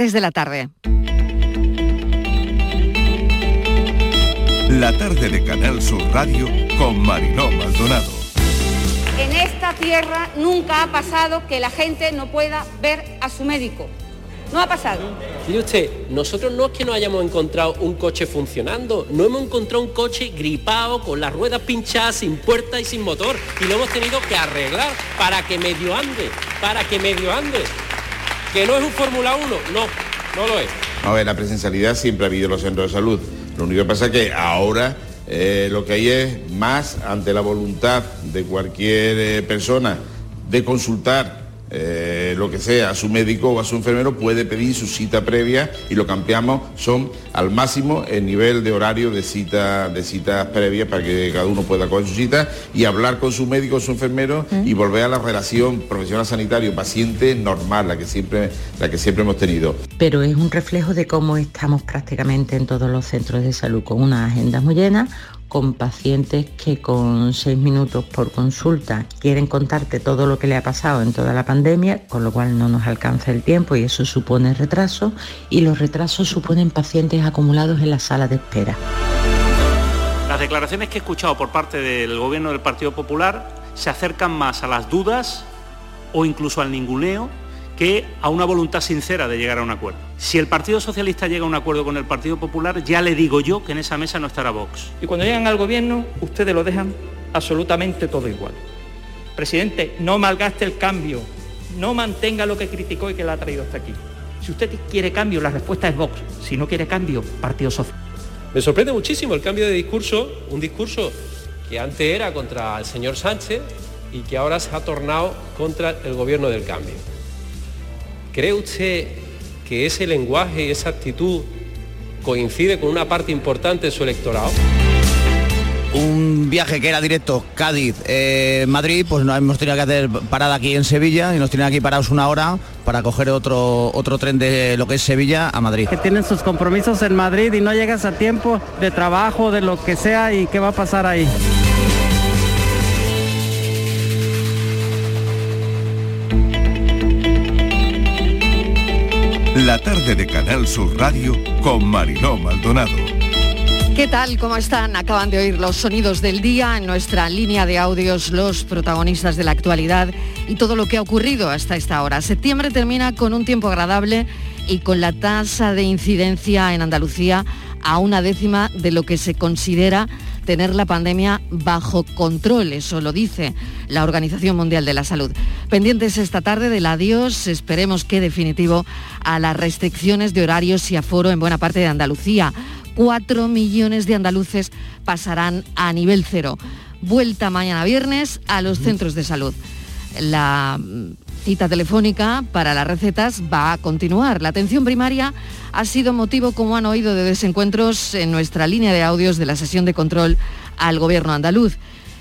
Desde la tarde. La tarde de Canal Sur Radio con Mariló Maldonado. En esta tierra nunca ha pasado que la gente no pueda ver a su médico. No ha pasado. Mire usted, nosotros no es que no hayamos encontrado un coche funcionando, no hemos encontrado un coche gripado, con las ruedas pinchadas, sin puerta y sin motor, y lo hemos tenido que arreglar para que medio ande, para que medio ande. ¿Que no es un Fórmula 1? No, no lo es. A ver, la presencialidad siempre ha habido en los centros de salud. Lo único que pasa es que ahora eh, lo que hay es más ante la voluntad de cualquier eh, persona de consultar eh, lo que sea, a su médico o a su enfermero puede pedir su cita previa y lo cambiamos son al máximo el nivel de horario de cita de citas previas para que cada uno pueda coger su cita y hablar con su médico o su enfermero y volver a la relación profesional sanitario paciente normal, la que siempre la que siempre hemos tenido. Pero es un reflejo de cómo estamos prácticamente en todos los centros de salud con una agenda muy llena con pacientes que con seis minutos por consulta quieren contarte todo lo que le ha pasado en toda la pandemia, con lo cual no nos alcanza el tiempo y eso supone retraso y los retrasos suponen pacientes acumulados en la sala de espera. Las declaraciones que he escuchado por parte del gobierno del Partido Popular se acercan más a las dudas o incluso al ninguneo que a una voluntad sincera de llegar a un acuerdo. Si el Partido Socialista llega a un acuerdo con el Partido Popular, ya le digo yo que en esa mesa no estará Vox. Y cuando llegan al gobierno, ustedes lo dejan absolutamente todo igual. Presidente, no malgaste el cambio, no mantenga lo que criticó y que la ha traído hasta aquí. Si usted quiere cambio, la respuesta es Vox. Si no quiere cambio, Partido Socialista. Me sorprende muchísimo el cambio de discurso, un discurso que antes era contra el señor Sánchez y que ahora se ha tornado contra el gobierno del cambio. ¿Cree usted que ese lenguaje y esa actitud coincide con una parte importante de su electorado? un viaje que era directo Cádiz-Madrid, pues nos hemos tenido que hacer parada aquí en Sevilla y nos tienen aquí parados una hora para coger otro, otro tren de lo que es Sevilla a Madrid. Que tienen sus compromisos en Madrid y no llegas a tiempo de trabajo, de lo que sea y qué va a pasar ahí. La tarde de Canal Sur Radio con Mariló Maldonado. ¿Qué tal? ¿Cómo están? Acaban de oír los sonidos del día en nuestra línea de audios, los protagonistas de la actualidad y todo lo que ha ocurrido hasta esta hora. Septiembre termina con un tiempo agradable y con la tasa de incidencia en Andalucía a una décima de lo que se considera tener la pandemia bajo control, eso lo dice la Organización Mundial de la Salud. Pendientes esta tarde del adiós, esperemos que definitivo, a las restricciones de horarios y aforo en buena parte de Andalucía. Cuatro millones de andaluces pasarán a nivel cero. Vuelta mañana viernes a los centros de salud. La cita telefónica para las recetas va a continuar. La atención primaria ha sido motivo, como han oído, de desencuentros en nuestra línea de audios de la sesión de control al gobierno andaluz.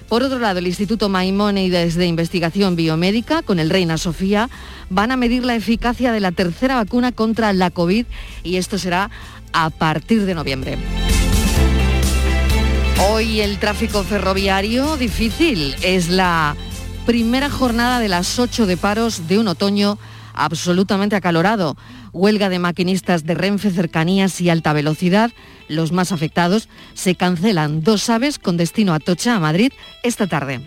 Por otro lado, el Instituto Maimónides de Investigación Biomédica, con el Reina Sofía, van a medir la eficacia de la tercera vacuna contra la COVID y esto será a partir de noviembre. Hoy el tráfico ferroviario difícil es la primera jornada de las ocho de paros de un otoño absolutamente acalorado. Huelga de maquinistas de Renfe, cercanías y alta velocidad. Los más afectados se cancelan dos aves con destino a Tocha, a Madrid, esta tarde.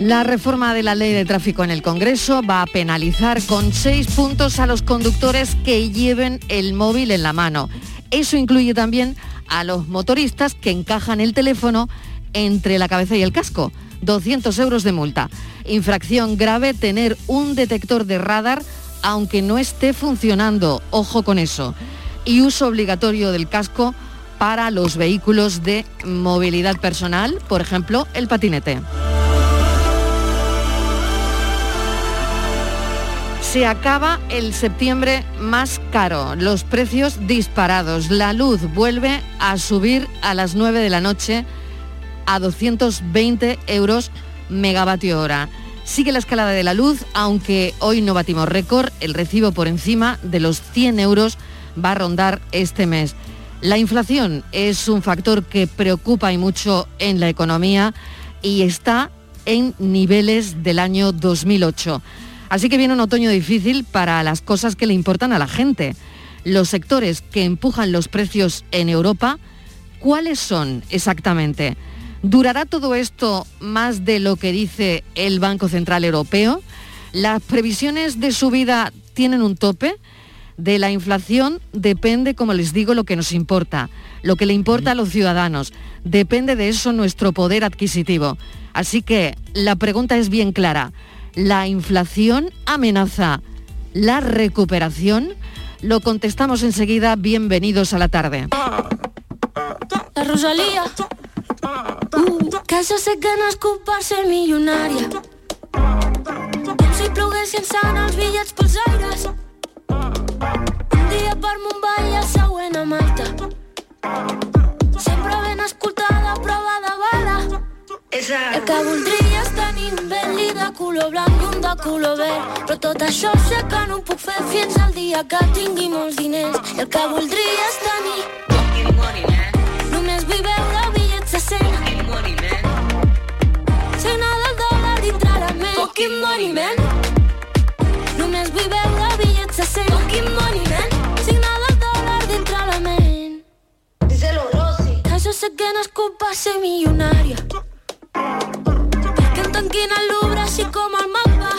La reforma de la ley de tráfico en el Congreso va a penalizar con seis puntos a los conductores que lleven el móvil en la mano. Eso incluye también a los motoristas que encajan el teléfono entre la cabeza y el casco. 200 euros de multa. Infracción grave tener un detector de radar aunque no esté funcionando. Ojo con eso. Y uso obligatorio del casco para los vehículos de movilidad personal, por ejemplo, el patinete. Se acaba el septiembre más caro, los precios disparados, la luz vuelve a subir a las 9 de la noche a 220 euros megavatio hora. Sigue la escalada de la luz, aunque hoy no batimos récord, el recibo por encima de los 100 euros va a rondar este mes. La inflación es un factor que preocupa y mucho en la economía y está en niveles del año 2008. Así que viene un otoño difícil para las cosas que le importan a la gente. Los sectores que empujan los precios en Europa, ¿cuáles son exactamente? ¿Durará todo esto más de lo que dice el Banco Central Europeo? ¿Las previsiones de subida tienen un tope? De la inflación depende, como les digo, lo que nos importa, lo que le importa a los ciudadanos. Depende de eso nuestro poder adquisitivo. Así que la pregunta es bien clara. ¿La inflación amenaza la recuperación? Lo contestamos enseguida. Bienvenidos a la tarde. La Rosalía, que se sé que no és culpa ser milionària. Com si ploguessin sant els bitllets pels aires. Un dia per Mumbai i el següent a Malta. Sempre ben escoltada, prova de bala. El que voldria és tenir un Bentley de color blanc i un de color verd. Però tot això sé que no ho puc fer fins al dia que tingui molts diners. El que voldria és tenir Només vull veure Fucking money, man. Vull veure bitllets de 100 Fucking money, man. Signar del dòlar dintre la ment Díselo, Rosy. Que jo sé que no és culpa ser milionària Perquè em tanquin al Louvre així com el mapa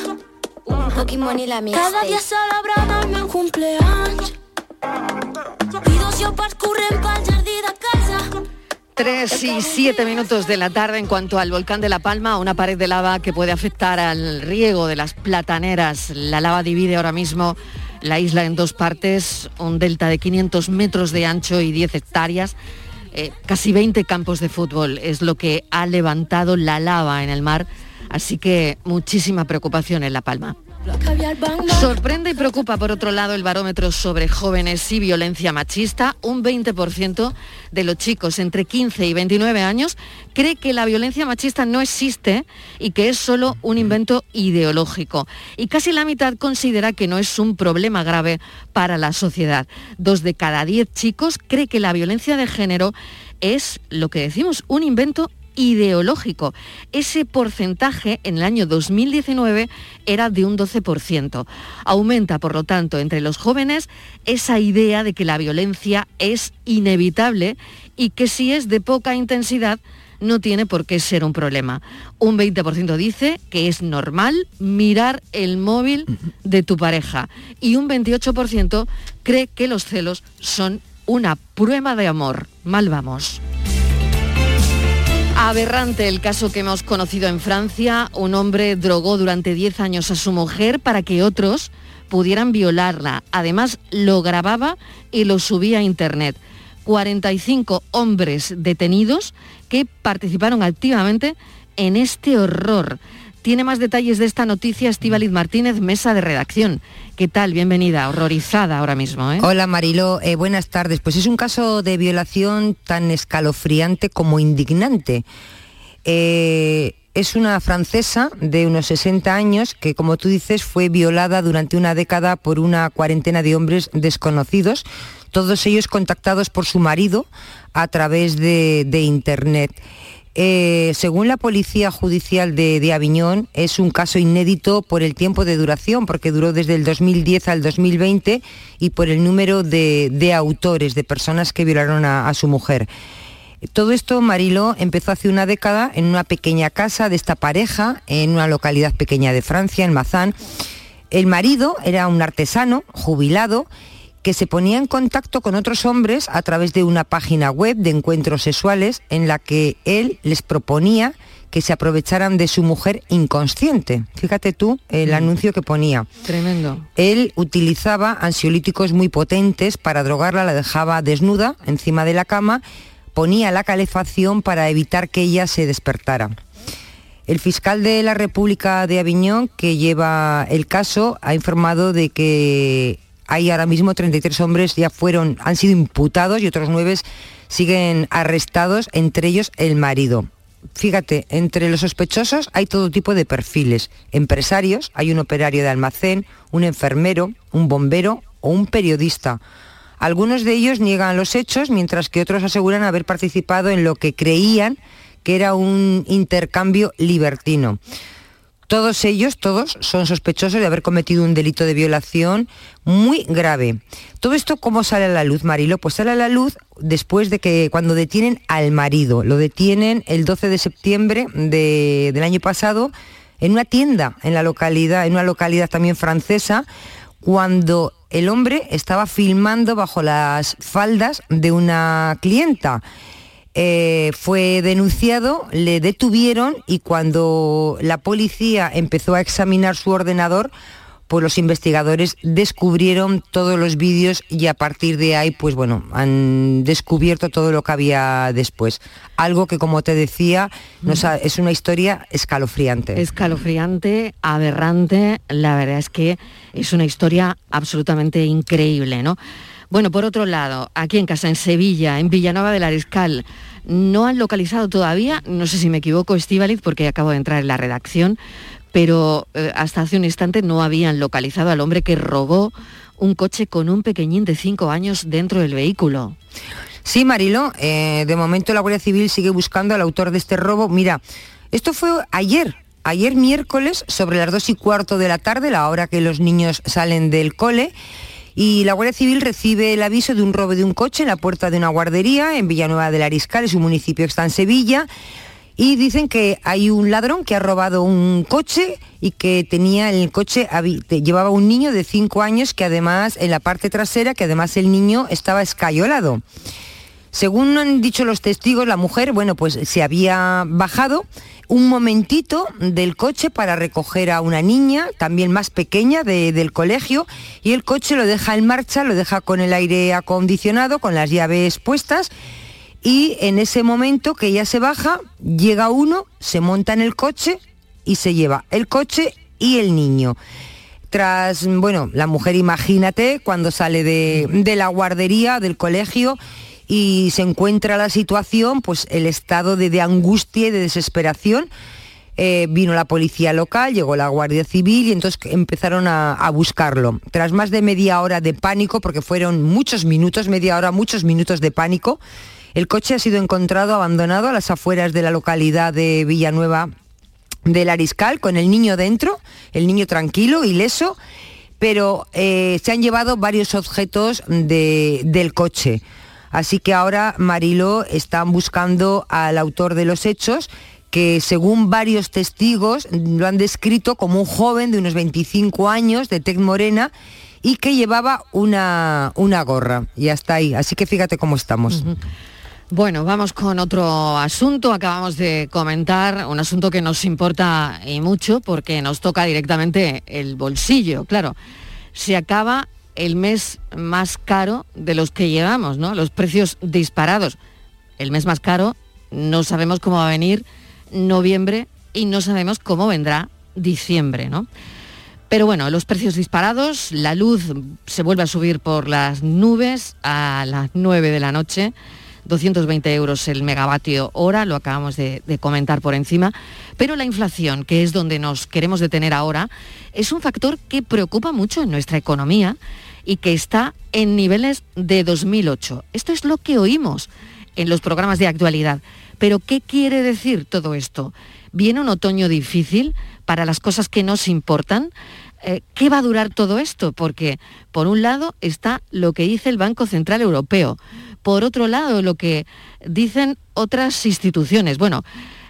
Fucking money la mía. Cada dia celebrant el meu cumpleaños. I dos lleopards corrent pel jardí de casa 3 y 7 minutos de la tarde en cuanto al volcán de La Palma, una pared de lava que puede afectar al riego de las plataneras. La lava divide ahora mismo la isla en dos partes, un delta de 500 metros de ancho y 10 hectáreas. Eh, casi 20 campos de fútbol es lo que ha levantado la lava en el mar, así que muchísima preocupación en La Palma. Sorprende y preocupa, por otro lado, el barómetro sobre jóvenes y violencia machista. Un 20% de los chicos entre 15 y 29 años cree que la violencia machista no existe y que es solo un invento ideológico. Y casi la mitad considera que no es un problema grave para la sociedad. Dos de cada diez chicos cree que la violencia de género es lo que decimos, un invento ideológico. Ese porcentaje en el año 2019 era de un 12%. Aumenta, por lo tanto, entre los jóvenes esa idea de que la violencia es inevitable y que si es de poca intensidad no tiene por qué ser un problema. Un 20% dice que es normal mirar el móvil de tu pareja y un 28% cree que los celos son una prueba de amor. Mal vamos. Aberrante el caso que hemos conocido en Francia. Un hombre drogó durante 10 años a su mujer para que otros pudieran violarla. Además, lo grababa y lo subía a Internet. 45 hombres detenidos que participaron activamente en este horror. Tiene más detalles de esta noticia Estíbaliz Martínez, mesa de redacción. ¿Qué tal? Bienvenida, horrorizada ahora mismo. ¿eh? Hola Marilo, eh, buenas tardes. Pues es un caso de violación tan escalofriante como indignante. Eh, es una francesa de unos 60 años que, como tú dices, fue violada durante una década por una cuarentena de hombres desconocidos, todos ellos contactados por su marido a través de, de Internet. Eh, según la Policía Judicial de, Aviñón, es un caso inédito por el tiempo de duración, porque duró desde el 2010 al 2020 y por el número de, de autores, de personas que violaron a, a, su mujer. Todo esto, Marilo, empezó hace una década en una pequeña casa de esta pareja, en una localidad pequeña de Francia, en Mazán. El marido era un artesano, jubilado, que se ponía en contacto con otros hombres a través de una página web de encuentros sexuales en la que él les proponía que se aprovecharan de su mujer inconsciente. Fíjate tú el mm. anuncio que ponía. Tremendo. Él utilizaba ansiolíticos muy potentes para drogarla, la dejaba desnuda encima de la cama, ponía la calefacción para evitar que ella se despertara. El fiscal de la República de Aviñón, que lleva el caso, ha informado de que hay ahora mismo 33 hombres ya fueron, han sido imputados y otros nueve siguen arrestados, entre ellos el marido. Fíjate, entre los sospechosos hay todo tipo de perfiles. Empresarios, hay un operario de almacén, un enfermero, un bombero o un periodista. Algunos de ellos niegan los hechos, mientras que otros aseguran haber participado en lo que creían que era un intercambio libertino. Todos ellos, todos, son sospechosos de haber cometido un delito de violación muy grave. Todo esto, ¿cómo sale a la luz, Marilo? Pues sale a la luz después de que cuando detienen al marido. Lo detienen el 12 de septiembre del año pasado en una tienda en la localidad, en una localidad también francesa, cuando el hombre estaba filmando bajo las faldas de una clienta. Eh, fue denunciado, le detuvieron y cuando la policía empezó a examinar su ordenador, pues los investigadores descubrieron todos los vídeos y a partir de ahí, pues bueno, han descubierto todo lo que había después. Algo que, como te decía, es una historia escalofriante. Escalofriante, aberrante, la verdad es que es una historia absolutamente increíble, ¿no? Bueno, por otro lado, aquí en casa, en Sevilla, en Villanueva del Ariscal, no han localizado todavía, no sé si me equivoco, Estivaliz, porque acabo de entrar en la redacción, pero eh, hasta hace un instante no habían localizado al hombre que robó un coche con un pequeñín de cinco años dentro del vehículo. Sí, Marilo, eh, de momento la Guardia Civil sigue buscando al autor de este robo. Mira, esto fue ayer, ayer miércoles, sobre las dos y cuarto de la tarde, la hora que los niños salen del cole. Y la Guardia Civil recibe el aviso de un robo de un coche en la puerta de una guardería en Villanueva del Ariscal, es un municipio que está en Sevilla y dicen que hay un ladrón que ha robado un coche y que tenía el coche, llevaba un niño de 5 años que además en la parte trasera, que además el niño estaba escayolado. Según han dicho los testigos, la mujer, bueno, pues se había bajado un momentito del coche para recoger a una niña, también más pequeña, del colegio, y el coche lo deja en marcha, lo deja con el aire acondicionado, con las llaves puestas, y en ese momento que ella se baja, llega uno, se monta en el coche y se lleva el coche y el niño. Tras, bueno, la mujer imagínate cuando sale de, la guardería, del colegio, y se encuentra la situación, pues el estado de, angustia y de desesperación. Eh, vino la policía local, llegó la Guardia Civil y entonces empezaron a, buscarlo. Tras más de media hora de pánico, porque fueron muchos minutos, media hora, muchos minutos de pánico, el coche ha sido encontrado abandonado a las afueras de la localidad de Villanueva del Ariscal con el niño dentro, el niño tranquilo, ileso, pero eh, se han llevado varios objetos del coche. Así que ahora Mariló están buscando al autor de los hechos que según varios testigos lo han descrito como un joven de unos 25 años, de tez morena, y que llevaba una, una gorra. Y hasta ahí. Así que fíjate cómo estamos. Bueno, vamos con otro asunto. Acabamos de comentar un asunto que nos importa y mucho porque nos toca directamente el bolsillo. Claro, se acaba el mes más caro de los que llevamos, ¿no? Los precios disparados. El mes más caro, no sabemos cómo va a venir noviembre y no sabemos cómo vendrá diciembre, ¿no? Pero bueno, los precios disparados, la luz se vuelve a subir por las nubes a las 9 de la noche 220 euros el megavatio hora, lo acabamos de, comentar por encima, pero la inflación, que es donde nos queremos detener ahora, es un factor que preocupa mucho en nuestra economía y que está en niveles de 2008. Esto es lo que oímos en los programas de actualidad. Pero ¿qué quiere decir todo esto? ¿Viene un otoño difícil para las cosas que nos importan? Eh, ¿Qué va a durar todo esto? Porque, por un lado, está lo que dice el Banco Central Europeo por otro lado, lo que dicen otras instituciones. Bueno,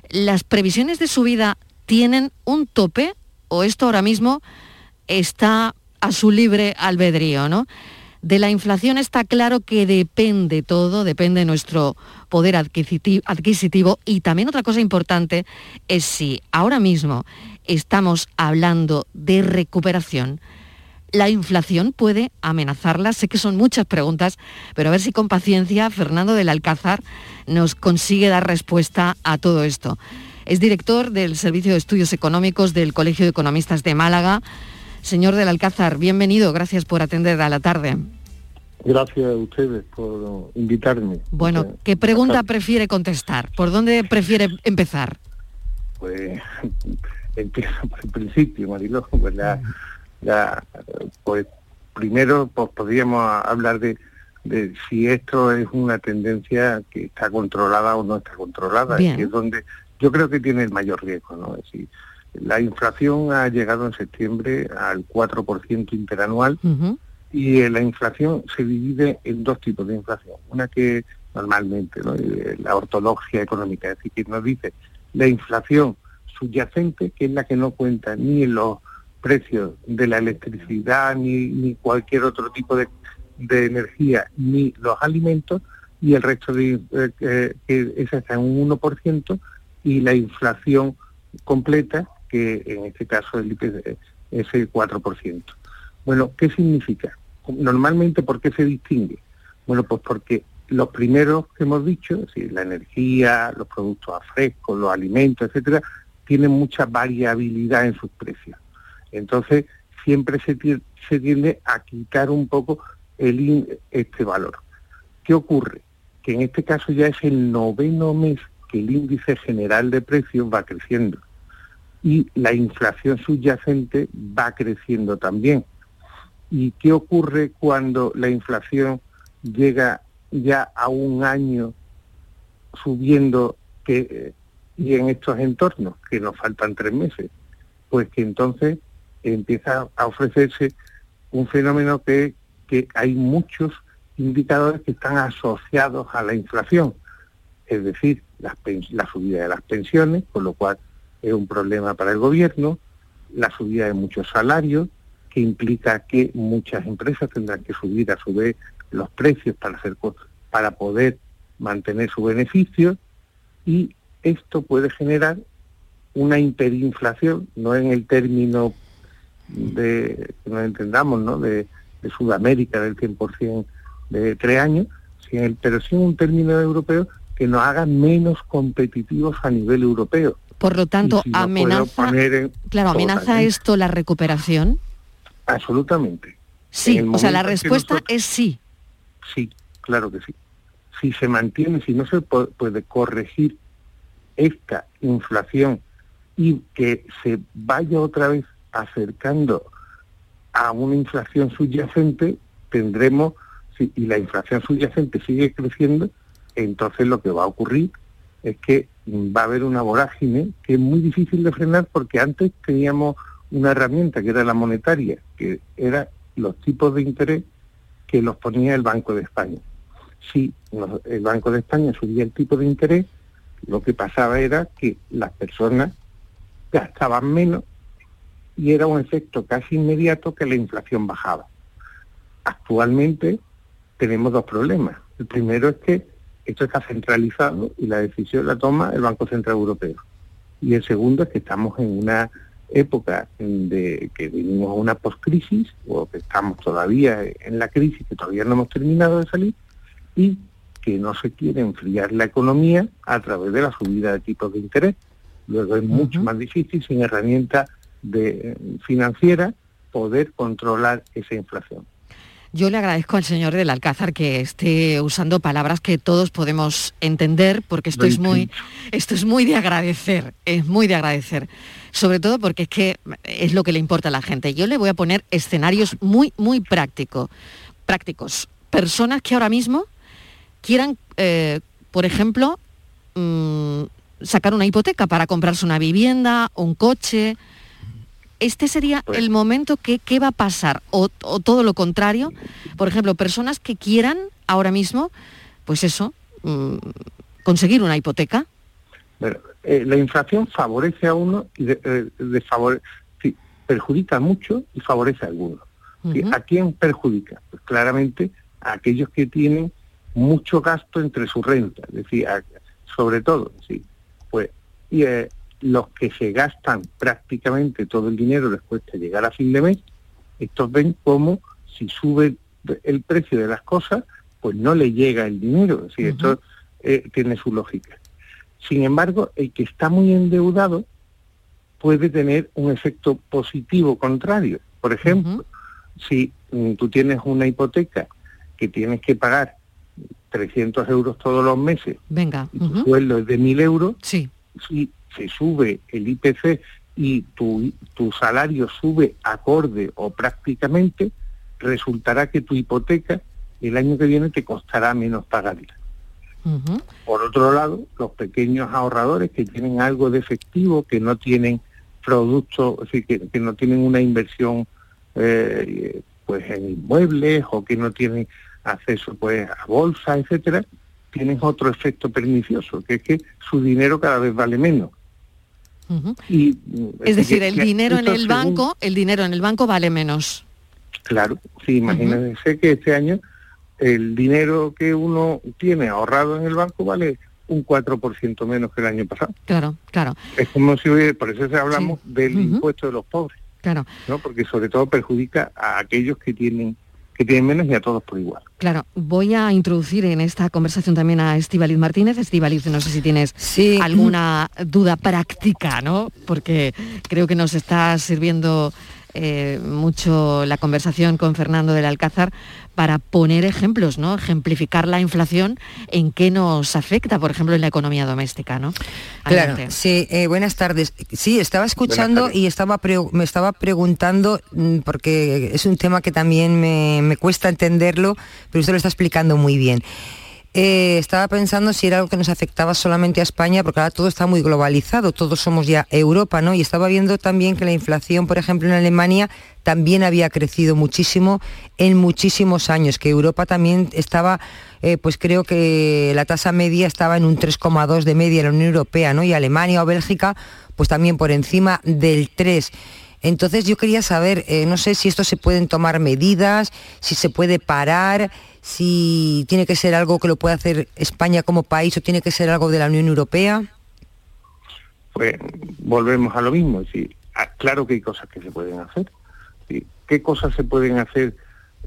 ¿las previsiones de subida tienen un tope o esto ahora mismo está a su libre albedrío, ¿no? De la inflación está claro que depende todo, depende nuestro poder adquisitivo, y también otra cosa importante es si ahora mismo estamos hablando de recuperación, la inflación puede amenazarla? Sé que son muchas preguntas, pero a ver si con paciencia Fernando del Alcázar nos consigue dar respuesta a todo esto. Es director del Servicio de Estudios Económicos del Colegio de Economistas de Málaga. Señor del Alcázar, bienvenido, gracias por atender a la tarde. Gracias a ustedes por invitarme. Bueno, ¿qué pregunta prefiere contestar? ¿Por dónde prefiere empezar? Pues empiezo por el principio, Mariló. Pues ya, pues primero pues podríamos hablar de, si esto es una tendencia que está controlada o no está controlada, que es donde yo creo que tiene el mayor riesgo, ¿no? Es decir, La inflación ha llegado en septiembre al 4% interanual y la inflación se divide en dos tipos de inflación. Una que normalmente, ¿no? la ortodoxia económica, es decir, que nos dice la inflación subyacente, que es la que no cuenta ni en los precios de la electricidad, ni, ni cualquier otro tipo de, de, energía, ni los alimentos, y el resto de, eh, que es hasta un 1%, y la inflación completa, que en este caso el IPC es el 4%. Bueno, ¿qué significa? Normalmente, ¿por qué se distingue? Bueno, pues porque los primeros que hemos dicho, la energía, los productos a fresco, los alimentos, etcétera, tienen mucha variabilidad en sus precios. Entonces, siempre se, se tiende a quitar un poco el, este valor. ¿Qué ocurre? Que en este caso ya es el noveno mes que el índice general de precios va creciendo y la inflación subyacente va creciendo también. ¿Y qué ocurre cuando la inflación llega ya a un año subiendo que, y en estos entornos, que nos faltan tres meses? Pues que entonces empieza a ofrecerse un fenómeno que, que hay muchos indicadores que están asociados a la inflación, es decir, la, la subida de las pensiones, con lo cual es un problema para el gobierno, la subida de muchos salarios, que implica que muchas empresas tendrán que subir a su vez los precios para, hacer, para poder mantener su beneficio y esto puede generar una hiperinflación, no en el término de, que nos entendamos, ¿no? de, Sudamérica del 100% de tres años, pero sí en un término europeo que nos haga menos competitivos a nivel europeo. Por lo tanto, amenaza, claro, amenaza esto la recuperación. Absolutamente. Sí, o sea, la respuesta es sí. Sí, claro que sí. Si se mantiene, si no se puede corregir esta inflación y que se vaya otra vez acercando a una inflación subyacente, tendremos, y la inflación subyacente sigue creciendo, entonces lo que va a ocurrir es que va a haber una vorágine que es muy difícil de frenar porque antes teníamos una herramienta que era la monetaria, que era los tipos de interés que los ponía el Banco de España. Si el Banco de España subía el tipo de interés, lo que pasaba era que las personas gastaban menos y era un efecto casi inmediato que la inflación bajaba. Actualmente tenemos dos problemas. El primero es que esto está centralizado y la decisión la toma el Banco Central Europeo. Y el segundo es que estamos en una época de que vivimos a una poscrisis o que estamos todavía en la crisis, que todavía no hemos terminado de salir, y que no se quiere enfriar la economía a través de la subida de tipos de interés. Luego es mucho más difícil sin herramientas de, financiera poder controlar esa inflación. Yo le agradezco al señor del Alcázar que esté usando palabras que todos podemos entender, porque esto es muy, esto es muy de agradecer, es muy de agradecer. Sobre todo porque es que es lo que le importa a la gente. Yo le voy a poner escenarios muy, muy prácticos. prácticos. Personas que ahora mismo quieran, eh, por ejemplo, mm, sacar una hipoteca para comprarse una vivienda, un coche, este sería pues el momento que qué va a pasar o, todo lo contrario. Por ejemplo personas que quieran ahora mismo pues eso mm, conseguir una hipoteca. Eh, la inflación favorece a uno y de, eh, perjudica mucho y favorece a algunos ¿A quién perjudica? Pues claramente a aquellos que tienen mucho gasto entre su renta, es decir, sobre todo, sí, pues y, eh, los que se gastan prácticamente todo el dinero les cuesta llegar a fin de mes, estos ven como si sube el precio de las cosas, pues no le llega el dinero. Es esto eh, tiene su lógica. Sin embargo, el que está muy endeudado puede tener un efecto positivo contrario. Por ejemplo, si mm, tú tienes una hipoteca que tienes que pagar 300 euros todos los meses Venga. y tu sueldo es de 1.000 euros, sí. si se sube el IPC y tu, tu salario sube acorde o prácticamente, resultará que tu hipoteca el año que viene te costará menos pagarla. Por otro lado, los pequeños ahorradores que tienen algo de efectivo, que no tienen productos, es decir, que, no tienen una inversión eh, pues en inmuebles o que no tienen acceso pues a bolsa, etcétera, tienen otro efecto pernicioso, que es que su dinero cada vez vale menos. Y, es decir, el dinero en el banco, el dinero en el banco vale menos. Claro, sí, imagínense que este año el dinero que uno tiene ahorrado en el banco vale un 4% menos que el año pasado. Claro, claro. Es como si, por eso hablamos del impuesto de los pobres. Claro. ¿no? Porque sobre todo perjudica a aquellos que tienen que tienen menos y a todos por igual. Claro, voy a introducir en esta conversación también a Estivaliz Martínez. Estivaliz, no sé si tienes alguna duda práctica, ¿no? Porque creo que nos está sirviendo eh, mucho la conversación con Fernando del Alcázar para poner ejemplos, ¿no? Ejemplificar la inflación en qué nos afecta, por ejemplo, en la economía doméstica, ¿no? Claro, sí, eh, buenas tardes. Sí, estaba escuchando y estaba me estaba preguntando, mm, porque es un tema que también me, me cuesta entenderlo, pero usted lo está explicando muy bien. Eh, estaba pensando si era algo que nos afectaba solamente a España, porque ahora todo está muy globalizado, todos somos ya Europa, ¿no? Y estaba viendo también que la inflación, por ejemplo, en Alemania también había crecido muchísimo en muchísimos años, que Europa también estaba, eh, pues creo que la tasa media estaba en un 3,2 de media en la Unión Europea, ¿no? Y Alemania o Bélgica, pues también por encima del 3. Entonces yo quería saber, eh, no sé si esto se pueden tomar medidas, si se puede parar, si tiene que ser algo que lo puede hacer España como país o tiene que ser algo de la Unión Europea. Pues volvemos a lo mismo, sí, ah, claro que hay cosas que se pueden hacer. ¿Qué cosas se pueden hacer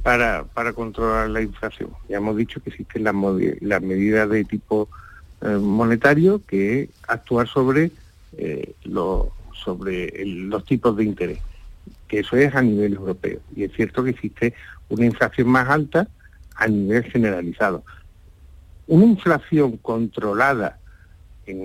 para, para controlar la inflación? Ya hemos dicho que existen las, medidas de tipo eh, monetario, que actuar sobre, eh, los, sobre los tipos de interés, que eso es a nivel europeo. Y es cierto que existe una inflación más alta, a nivel generalizado. Una inflación controlada en,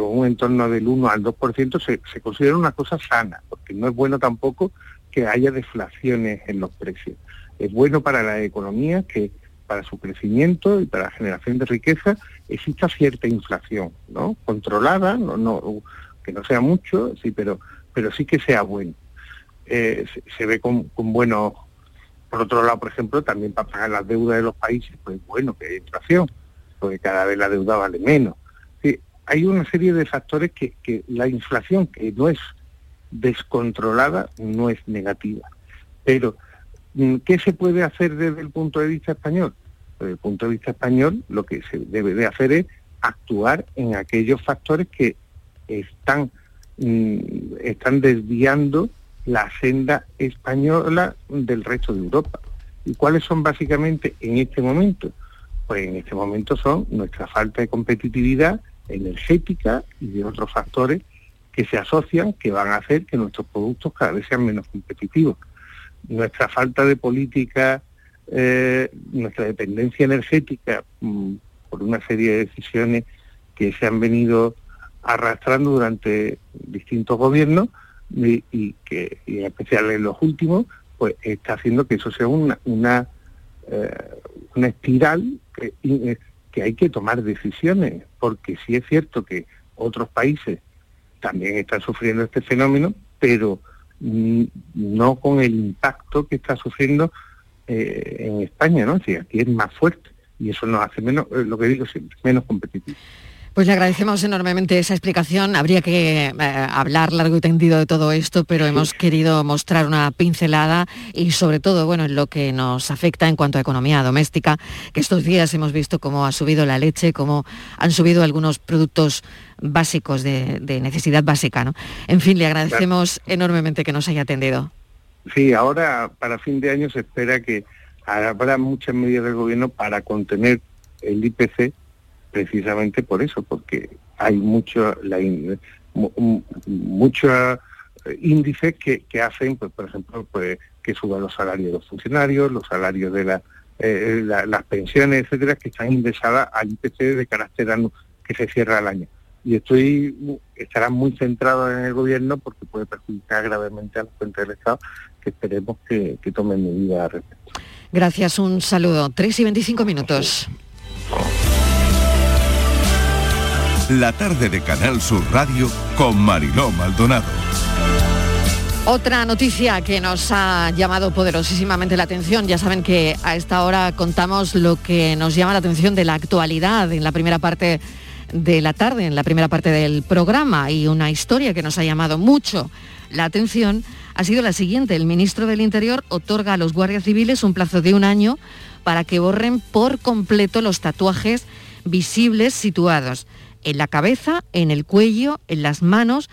un entorno del 1 al 2% se, se considera una cosa sana, porque no es bueno tampoco que haya deflaciones en los precios. Es bueno para la economía que para su crecimiento y para la generación de riqueza exista cierta inflación, ¿no? Controlada, no, no, que no sea mucho, sí, pero, pero sí que sea bueno. Eh, se, ve con, con buenos por otro lado, por ejemplo, también para pagar las deudas de los países, pues bueno, que hay inflación, porque cada vez la deuda vale menos. hay una serie de factores que, la inflación, que no es descontrolada, no es negativa. Pero, mm, ¿qué se puede hacer desde el punto de vista español? Desde el punto de vista español, lo que se debe de hacer es actuar en aquellos factores que están, mm, están desviando la senda española del resto de Europa. ¿Y cuáles son básicamente en este momento? Pues en este momento son nuestra falta de competitividad energética y de otros factores que se asocian que van a hacer que nuestros productos cada vez sean menos competitivos. Nuestra falta de política, eh, nuestra dependencia energética mm, por una serie de decisiones que se han venido arrastrando durante distintos gobiernos, y, que en especial en los últimos, pues está haciendo que eso sea una, una, eh, una espiral que, eh, que hay que tomar decisiones, porque sí es cierto que otros países también están sufriendo este fenómeno, pero no con el impacto que está sufriendo eh, en España, ¿no? Si aquí es más fuerte y eso nos hace menos, lo que digo siempre, menos competitivos. Pues le agradecemos enormemente esa explicación. Habría que eh, hablar largo y tendido de todo esto, pero hemos querido mostrar una pincelada y sobre todo, bueno, en lo que nos afecta en cuanto a economía doméstica, que estos días hemos visto cómo ha subido la leche, cómo han subido algunos productos básicos de, necesidad básica, ¿no? En fin, le agradecemos enormemente que nos haya atendido. Sí, ahora para fin de año se espera que habrá muchas medidas del gobierno para contener el IPC precisamente por eso, porque hay mucho, la, eh, índices que, hacen, pues, por ejemplo, pues, que suban los salarios de los funcionarios, los salarios de eh, las pensiones, etcétera, que están indexadas al IPC de carácter anual que se cierra el año. Y estoy estará muy centrado en el gobierno porque puede perjudicar gravemente a cuentas del Estado, que esperemos que, que tomen medidas al respecto. Gracias, un saludo. 3 y 25 minutos. La tarde de Canal Sur Radio con Mariló Maldonado. Otra noticia que nos ha llamado poderosísimamente la atención, ya saben que a esta hora contamos lo que nos llama la atención de la actualidad en la primera parte de la tarde, en la primera parte del programa, y una historia que nos ha llamado mucho la atención ha sido la siguiente. El ministro del Interior otorga a los guardias civiles un plazo de un año para que borren por completo los tatuajes visibles situados en la cabeza, en el cuello, en las manos,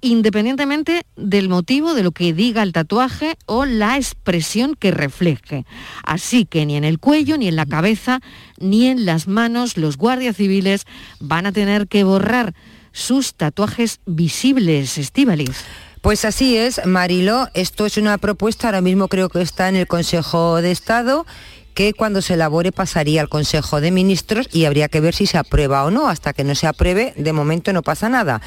independientemente del motivo de lo que diga el tatuaje o la expresión que refleje. Así que ni en el cuello, ni en la cabeza, ni en las manos los guardias civiles van a tener que borrar sus tatuajes visibles, Estíbalis. Pues así es, Marilo. Esto es una propuesta, ahora mismo creo que está en el Consejo de Estado que cuando se elabore pasaría al Consejo de Ministros y habría que ver si se aprueba o no. Hasta que no se apruebe, de momento no pasa nada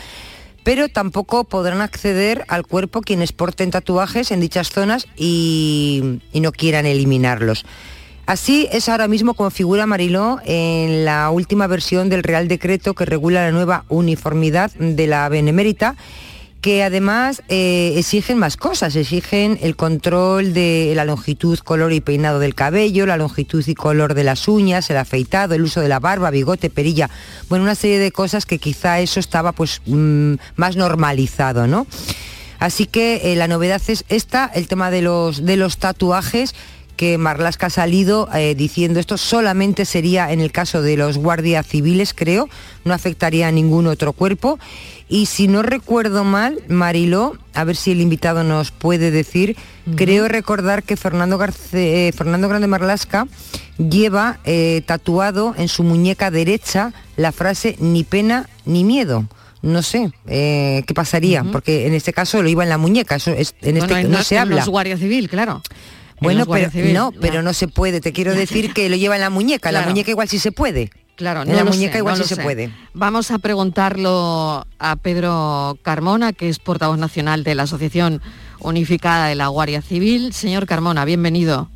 pero tampoco podrán acceder al cuerpo quienes porten tatuajes en dichas zonas y, no quieran eliminarlos. Así es ahora mismo como figura Mariló en la última versión del Real Decreto que regula la nueva uniformidad de la Benemérita que además eh, exigen más cosas, exigen el control de la longitud, color y peinado del cabello, la longitud y color de las uñas, el afeitado, el uso de la barba, bigote, perilla, bueno, una serie de cosas que quizá eso estaba pues mm, más normalizado, ¿no? Así que eh, la novedad es esta, el tema de los, de los tatuajes que Marlasca ha salido eh, diciendo esto solamente sería en el caso de los guardias civiles, creo, no afectaría a ningún otro cuerpo y si no recuerdo mal, Mariló, a ver si el invitado nos puede decir, creo recordar que Fernando, Garce, eh, Fernando Grande Marlasca lleva eh, tatuado en su muñeca derecha la frase ni pena ni miedo no sé eh, qué pasaría, porque en este caso lo iba en la muñeca, eso es, en este no, se habla. Los guardia civil, claro. Bueno, pero no, pero no se puede. Te quiero decir que lo lleva en la muñeca. La muñeca igual sí se puede. Claro, en la muñeca igual sí se puede. Vamos a preguntarlo a Pedro Carmona, que es portavoz nacional de la Asociación Unificada de la Guardia Civil. Señor Carmona, bienvenido.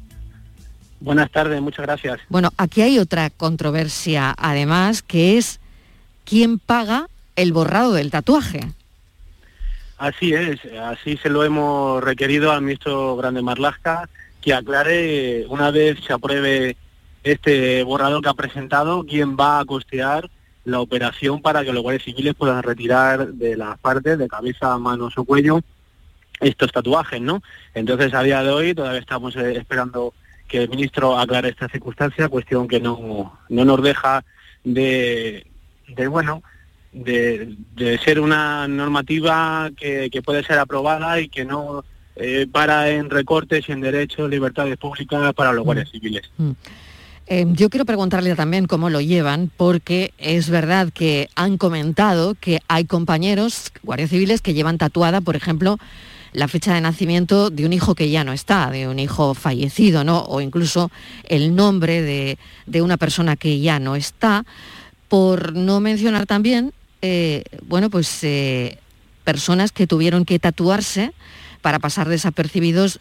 Buenas tardes, muchas gracias. Bueno, aquí hay otra controversia, además, que es quién paga el borrado del tatuaje. Así es, así se lo hemos requerido al ministro Grande Marlasca, que aclare una vez se apruebe este borrador que ha presentado, quién va a costear la operación para que los guardias civiles puedan retirar de las partes, de cabeza, manos o cuello, estos tatuajes, ¿no? Entonces, a día de hoy todavía estamos eh, esperando que el ministro aclare esta circunstancia, cuestión que no, no nos deja de, de bueno, de, ser una normativa que, puede ser aprobada y que no eh, para en recortes y en derechos, libertades públicas para los mm. guardias civiles. Mm. Eh, yo quiero preguntarle también cómo lo llevan, porque es verdad que han comentado que hay compañeros, guardias civiles, que llevan tatuada, por ejemplo, la fecha de nacimiento de un hijo que ya no está, de un hijo fallecido, ¿no? O incluso el nombre de, una persona que ya no está, por no mencionar también, eh, bueno, pues eh, personas que tuvieron que tatuarse para pasar desapercibidos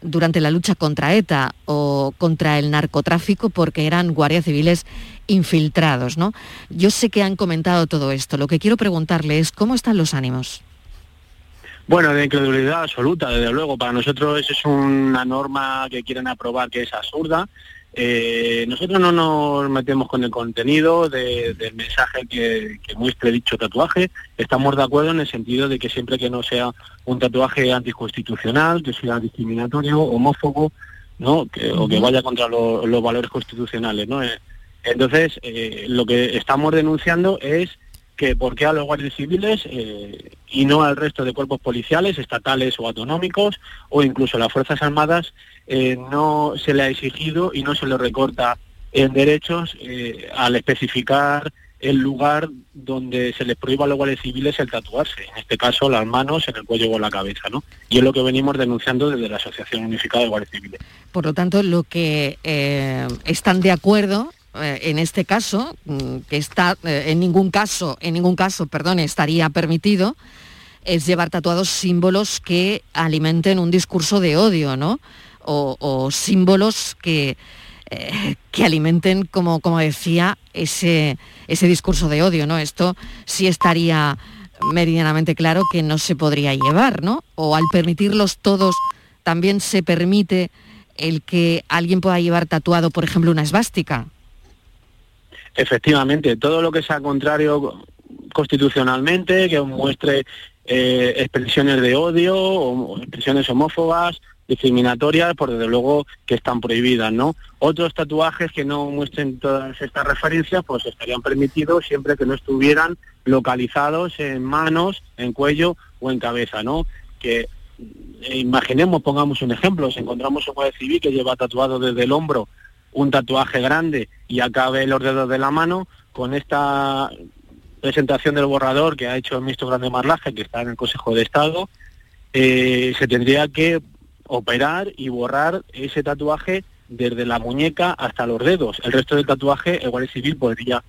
durante la lucha contra ETA o contra el narcotráfico porque eran guardias civiles infiltrados, ¿no? Yo sé que han comentado todo esto. Lo que quiero preguntarle es cómo están los ánimos. Bueno, de incredulidad absoluta, desde luego. Para nosotros es una norma que quieren aprobar que es absurda eh, nosotros no nos metemos con el contenido del mensaje que, muestre dicho tatuaje. Estamos de acuerdo en el sentido de que siempre que no sea un tatuaje anticonstitucional, que sea discriminatorio, homófobo, ¿no? o que vaya contra los valores constitucionales. ¿no? Eh, entonces, eh, lo que estamos denunciando es que por qué a los guardias civiles eh, y no al resto de cuerpos policiales, estatales o autonómicos, o incluso las Fuerzas Armadas, eh, no se le ha exigido y no se le recorta en derechos eh, al especificar el lugar donde se les prohíba a los guardias civiles el tatuarse, en este caso las manos en el cuello o la cabeza, ¿no? Y es lo que venimos denunciando desde la Asociación Unificada de Guardias Civiles. Por lo tanto, lo que están de acuerdo eh, en este caso, mm, que está eh, en ningún caso, en ningún caso, perdón, estaría permitido, es llevar tatuados símbolos que alimenten un discurso de odio, ¿no? O, símbolos que, eh, que alimenten, como, como decía, ese, ese discurso de odio, ¿no? Esto sí estaría meridianamente claro que no se podría llevar, ¿no? O al permitirlos todos, también se permite el que alguien pueda llevar tatuado, por ejemplo, una esvástica. Efectivamente, todo lo que sea contrario constitucionalmente, que muestre eh, expresiones de odio o expresiones homófobas, discriminatorias, por desde luego que están prohibidas, ¿no? Otros tatuajes que no muestren todas estas referencias, pues estarían permitidos siempre que no estuvieran localizados en manos, en cuello o en cabeza, ¿no? Que eh, imaginemos, pongamos un ejemplo, si encontramos un guardia civil que lleva tatuado desde el hombro un tatuaje grande y acabe los dedos de la mano, con esta presentación del borrador que ha hecho el ministro Grande Marlaje, que está en el Consejo de Estado, eh, se tendría que operar y borrar ese tatuaje desde la muñeca hasta los dedos. El resto del tatuaje, el Guardia Civil podría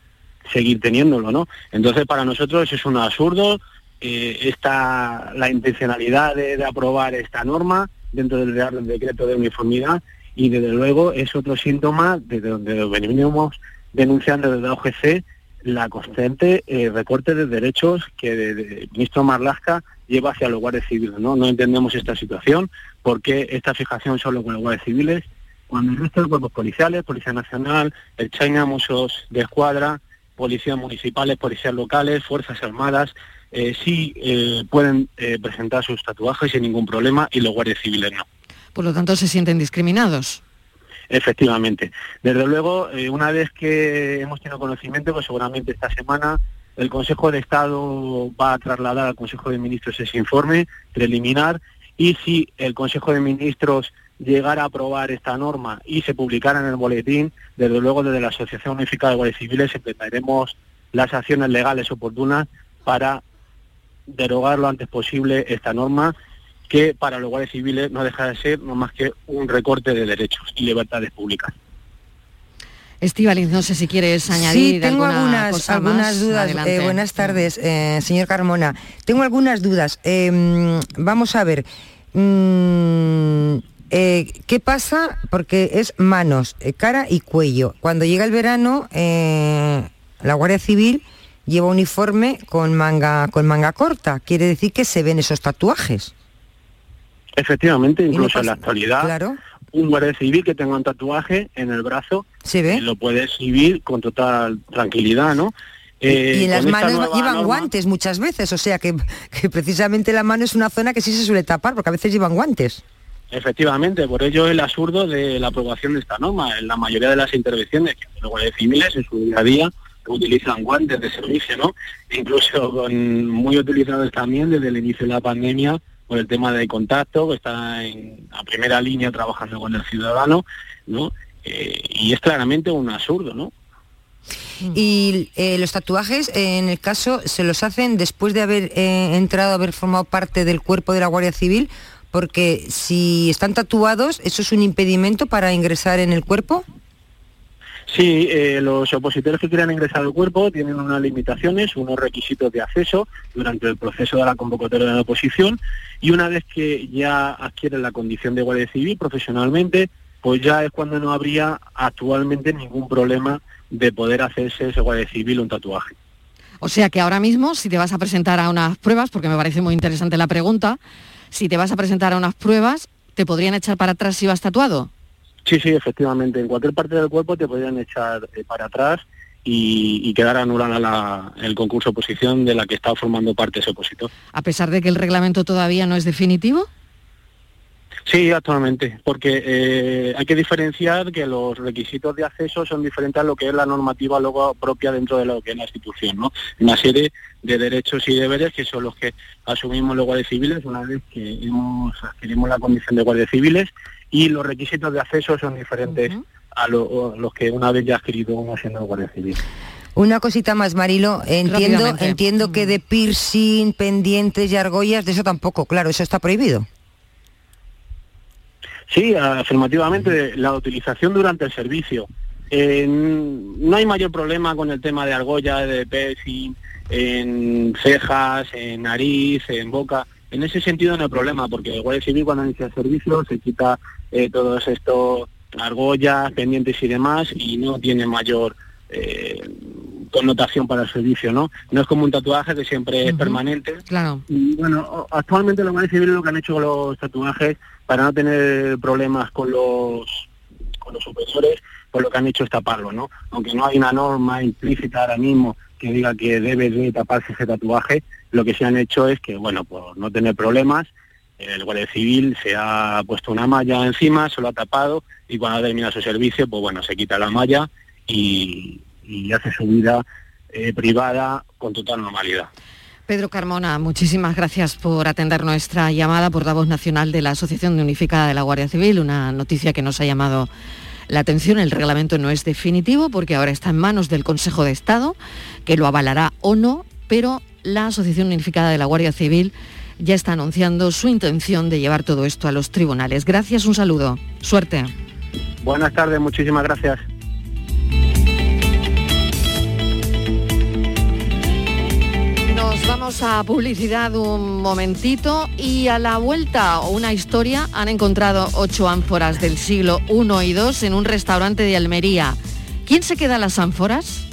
seguir teniéndolo, ¿no? Entonces, para nosotros es un absurdo. Eh, está la intencionalidad de, aprobar esta norma dentro del Real Decreto de Uniformidad y, desde luego, es otro síntoma de donde venimos denunciando desde la OGC la constante eh, recorte de derechos que el ministro Marlasca lleva hacia los guardias civiles. ¿no? no entendemos esta situación, porque esta fijación solo con los guardias civiles, cuando el resto de cuerpos policiales, Policía Nacional, el China, Musos de Escuadra, policías municipales, policías locales, Fuerzas Armadas, eh, sí eh, pueden eh, presentar sus tatuajes sin ningún problema y los guardias civiles no. Por lo tanto, se sienten discriminados. Efectivamente. Desde luego, una vez que hemos tenido conocimiento, pues seguramente esta semana el Consejo de Estado va a trasladar al Consejo de Ministros ese informe preliminar y si el Consejo de Ministros llegara a aprobar esta norma y se publicara en el boletín, desde luego desde la Asociación Unificada de Guardias Civiles empezaremos las acciones legales oportunas para derogar lo antes posible esta norma que para los guardias civiles no deja de ser no más que un recorte de derechos y libertades públicas. Estivaliz, no sé si quieres añadir sí, tengo algunas, algunas dudas. Eh, buenas tardes, eh, señor Carmona. Tengo algunas dudas. Em, vamos a ver. Mm, eh, ¿Qué pasa? Porque es manos, cara y cuello. Cuando llega el verano, la Guardia Civil lleva uniforme con manga, con manga corta. Quiere decir que se ven esos tatuajes. Efectivamente, incluso en la actualidad. Claro un guardia civil que tenga un tatuaje en el brazo ¿Se ve? lo puede exhibir con total tranquilidad, ¿no? y en eh, las manos llevan guantes muchas veces, o sea que, precisamente la mano es una zona que sí se suele tapar, porque a veces llevan guantes. Efectivamente, por ello el absurdo de la aprobación de esta norma. En la mayoría de las intervenciones que los guardias civiles en su día a día utilizan guantes de servicio, ¿no? Incluso con, muy utilizados también desde el inicio de la pandemia por el tema de contacto, que está en la primera línea trabajando con el ciudadano, ¿no? Eh, y es claramente un absurdo, ¿no? Y eh, los tatuajes, en el caso, se los hacen después de haber eh, entrado, haber formado parte del cuerpo de la Guardia Civil, porque si están tatuados, ¿eso es un impedimento para ingresar en el cuerpo? Sí, eh, los opositores que quieran ingresar al cuerpo tienen unas limitaciones, unos requisitos de acceso durante el proceso de la convocatoria de la oposición y una vez que ya adquieren la condición de guardia civil profesionalmente, pues ya es cuando no habría actualmente ningún problema de poder hacerse ese guardia civil un tatuaje. O sea que ahora mismo, si te vas a presentar a unas pruebas, porque me parece muy interesante la pregunta, si te vas a presentar a unas pruebas, ¿te podrían echar para atrás si vas tatuado? Sí, sí, efectivamente. En cualquier parte del cuerpo te podrían echar eh, para atrás y, quedar anulada el concurso oposición de la que está formando parte ese opositor. A pesar de que el reglamento todavía no es definitivo. Sí, actualmente, porque eh, hay que diferenciar que los requisitos de acceso son diferentes a lo que es la normativa luego propia dentro de lo que es la institución, ¿no? Una serie de derechos y deberes que son los que asumimos los guardias civiles una vez que hemos adquirimos la condición de guardias civiles y los requisitos de acceso son diferentes a, los que una vez ya adquirido uno siendo guardia civil. Una cosita más, Marilo. Entiendo, entiendo que de piercing, pendientes y argollas, de eso tampoco, claro, eso está prohibido. Sí, afirmativamente, la utilización durante el servicio. no hay mayor problema con el tema de argolla, de piercing, en cejas, en nariz, en boca. En ese sentido no hay problema, porque el Guardia Civil cuando inicia el servicio se quita eh, todos estos argollas, pendientes y demás, y no tiene mayor eh, connotación para el servicio, ¿no? No es como un tatuaje que siempre es permanente. Claro. Y bueno, actualmente los guardias civiles lo que han hecho con los tatuajes para no tener problemas con los con los superiores, pues lo que han hecho es taparlo, ¿no? Aunque no hay una norma implícita ahora mismo que diga que debe de taparse ese tatuaje, lo que se han hecho es que, bueno, por no tener problemas, el guardia civil se ha puesto una malla encima, se lo ha tapado y cuando termina su servicio, pues bueno, se quita la malla y, hace su vida eh, privada con total normalidad. Pedro Carmona, muchísimas gracias por atender nuestra llamada, por la voz nacional de la Asociación Unificada de la Guardia Civil, una noticia que nos ha llamado la atención. El reglamento no es definitivo porque ahora está en manos del Consejo de Estado, que lo avalará o no, pero la Asociación Unificada de la Guardia Civil ya está anunciando su intención de llevar todo esto a los tribunales. Gracias, un saludo. Suerte. Buenas tardes, muchísimas gracias. Nos vamos a publicidad un momentito y a la vuelta una historia han encontrado ocho ánforas del siglo I y II en un restaurante de Almería. ¿Quién se queda las ánforas?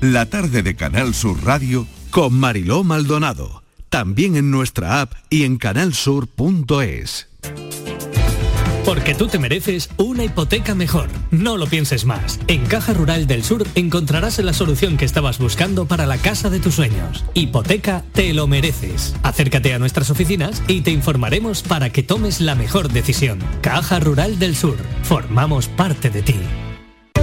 La tarde de Canal Sur Radio con Mariló Maldonado. También en nuestra app y en canalsur.es. Porque tú te mereces una hipoteca mejor. No lo pienses más. En Caja Rural del Sur encontrarás la solución que estabas buscando para la casa de tus sueños. Hipoteca te lo mereces. Acércate a nuestras oficinas y te informaremos para que tomes la mejor decisión. Caja Rural del Sur. Formamos parte de ti.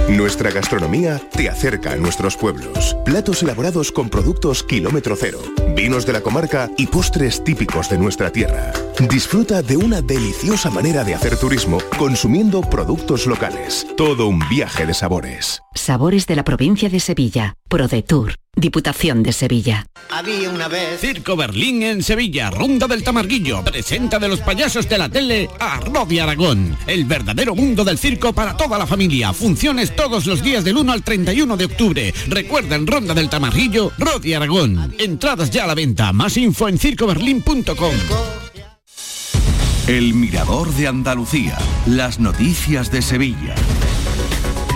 Nuestra gastronomía te acerca a nuestros pueblos. Platos elaborados con productos kilómetro cero, vinos de la comarca y postres típicos de nuestra tierra. Disfruta de una deliciosa manera de hacer turismo consumiendo productos locales. Todo un viaje de sabores. Sabores de la provincia de Sevilla. ProDetour. Diputación de Sevilla. Había una vez. Circo Berlín en Sevilla, Ronda del Tamarguillo. Presenta de los payasos de la tele a Rodi Aragón. El verdadero mundo del circo para toda la familia. Funciones todos los días del 1 al 31 de octubre. Recuerda en Ronda del Tamarguillo, Rodi Aragón. Entradas ya a la venta. Más info en circoberlín.com. El Mirador de Andalucía. Las noticias de Sevilla.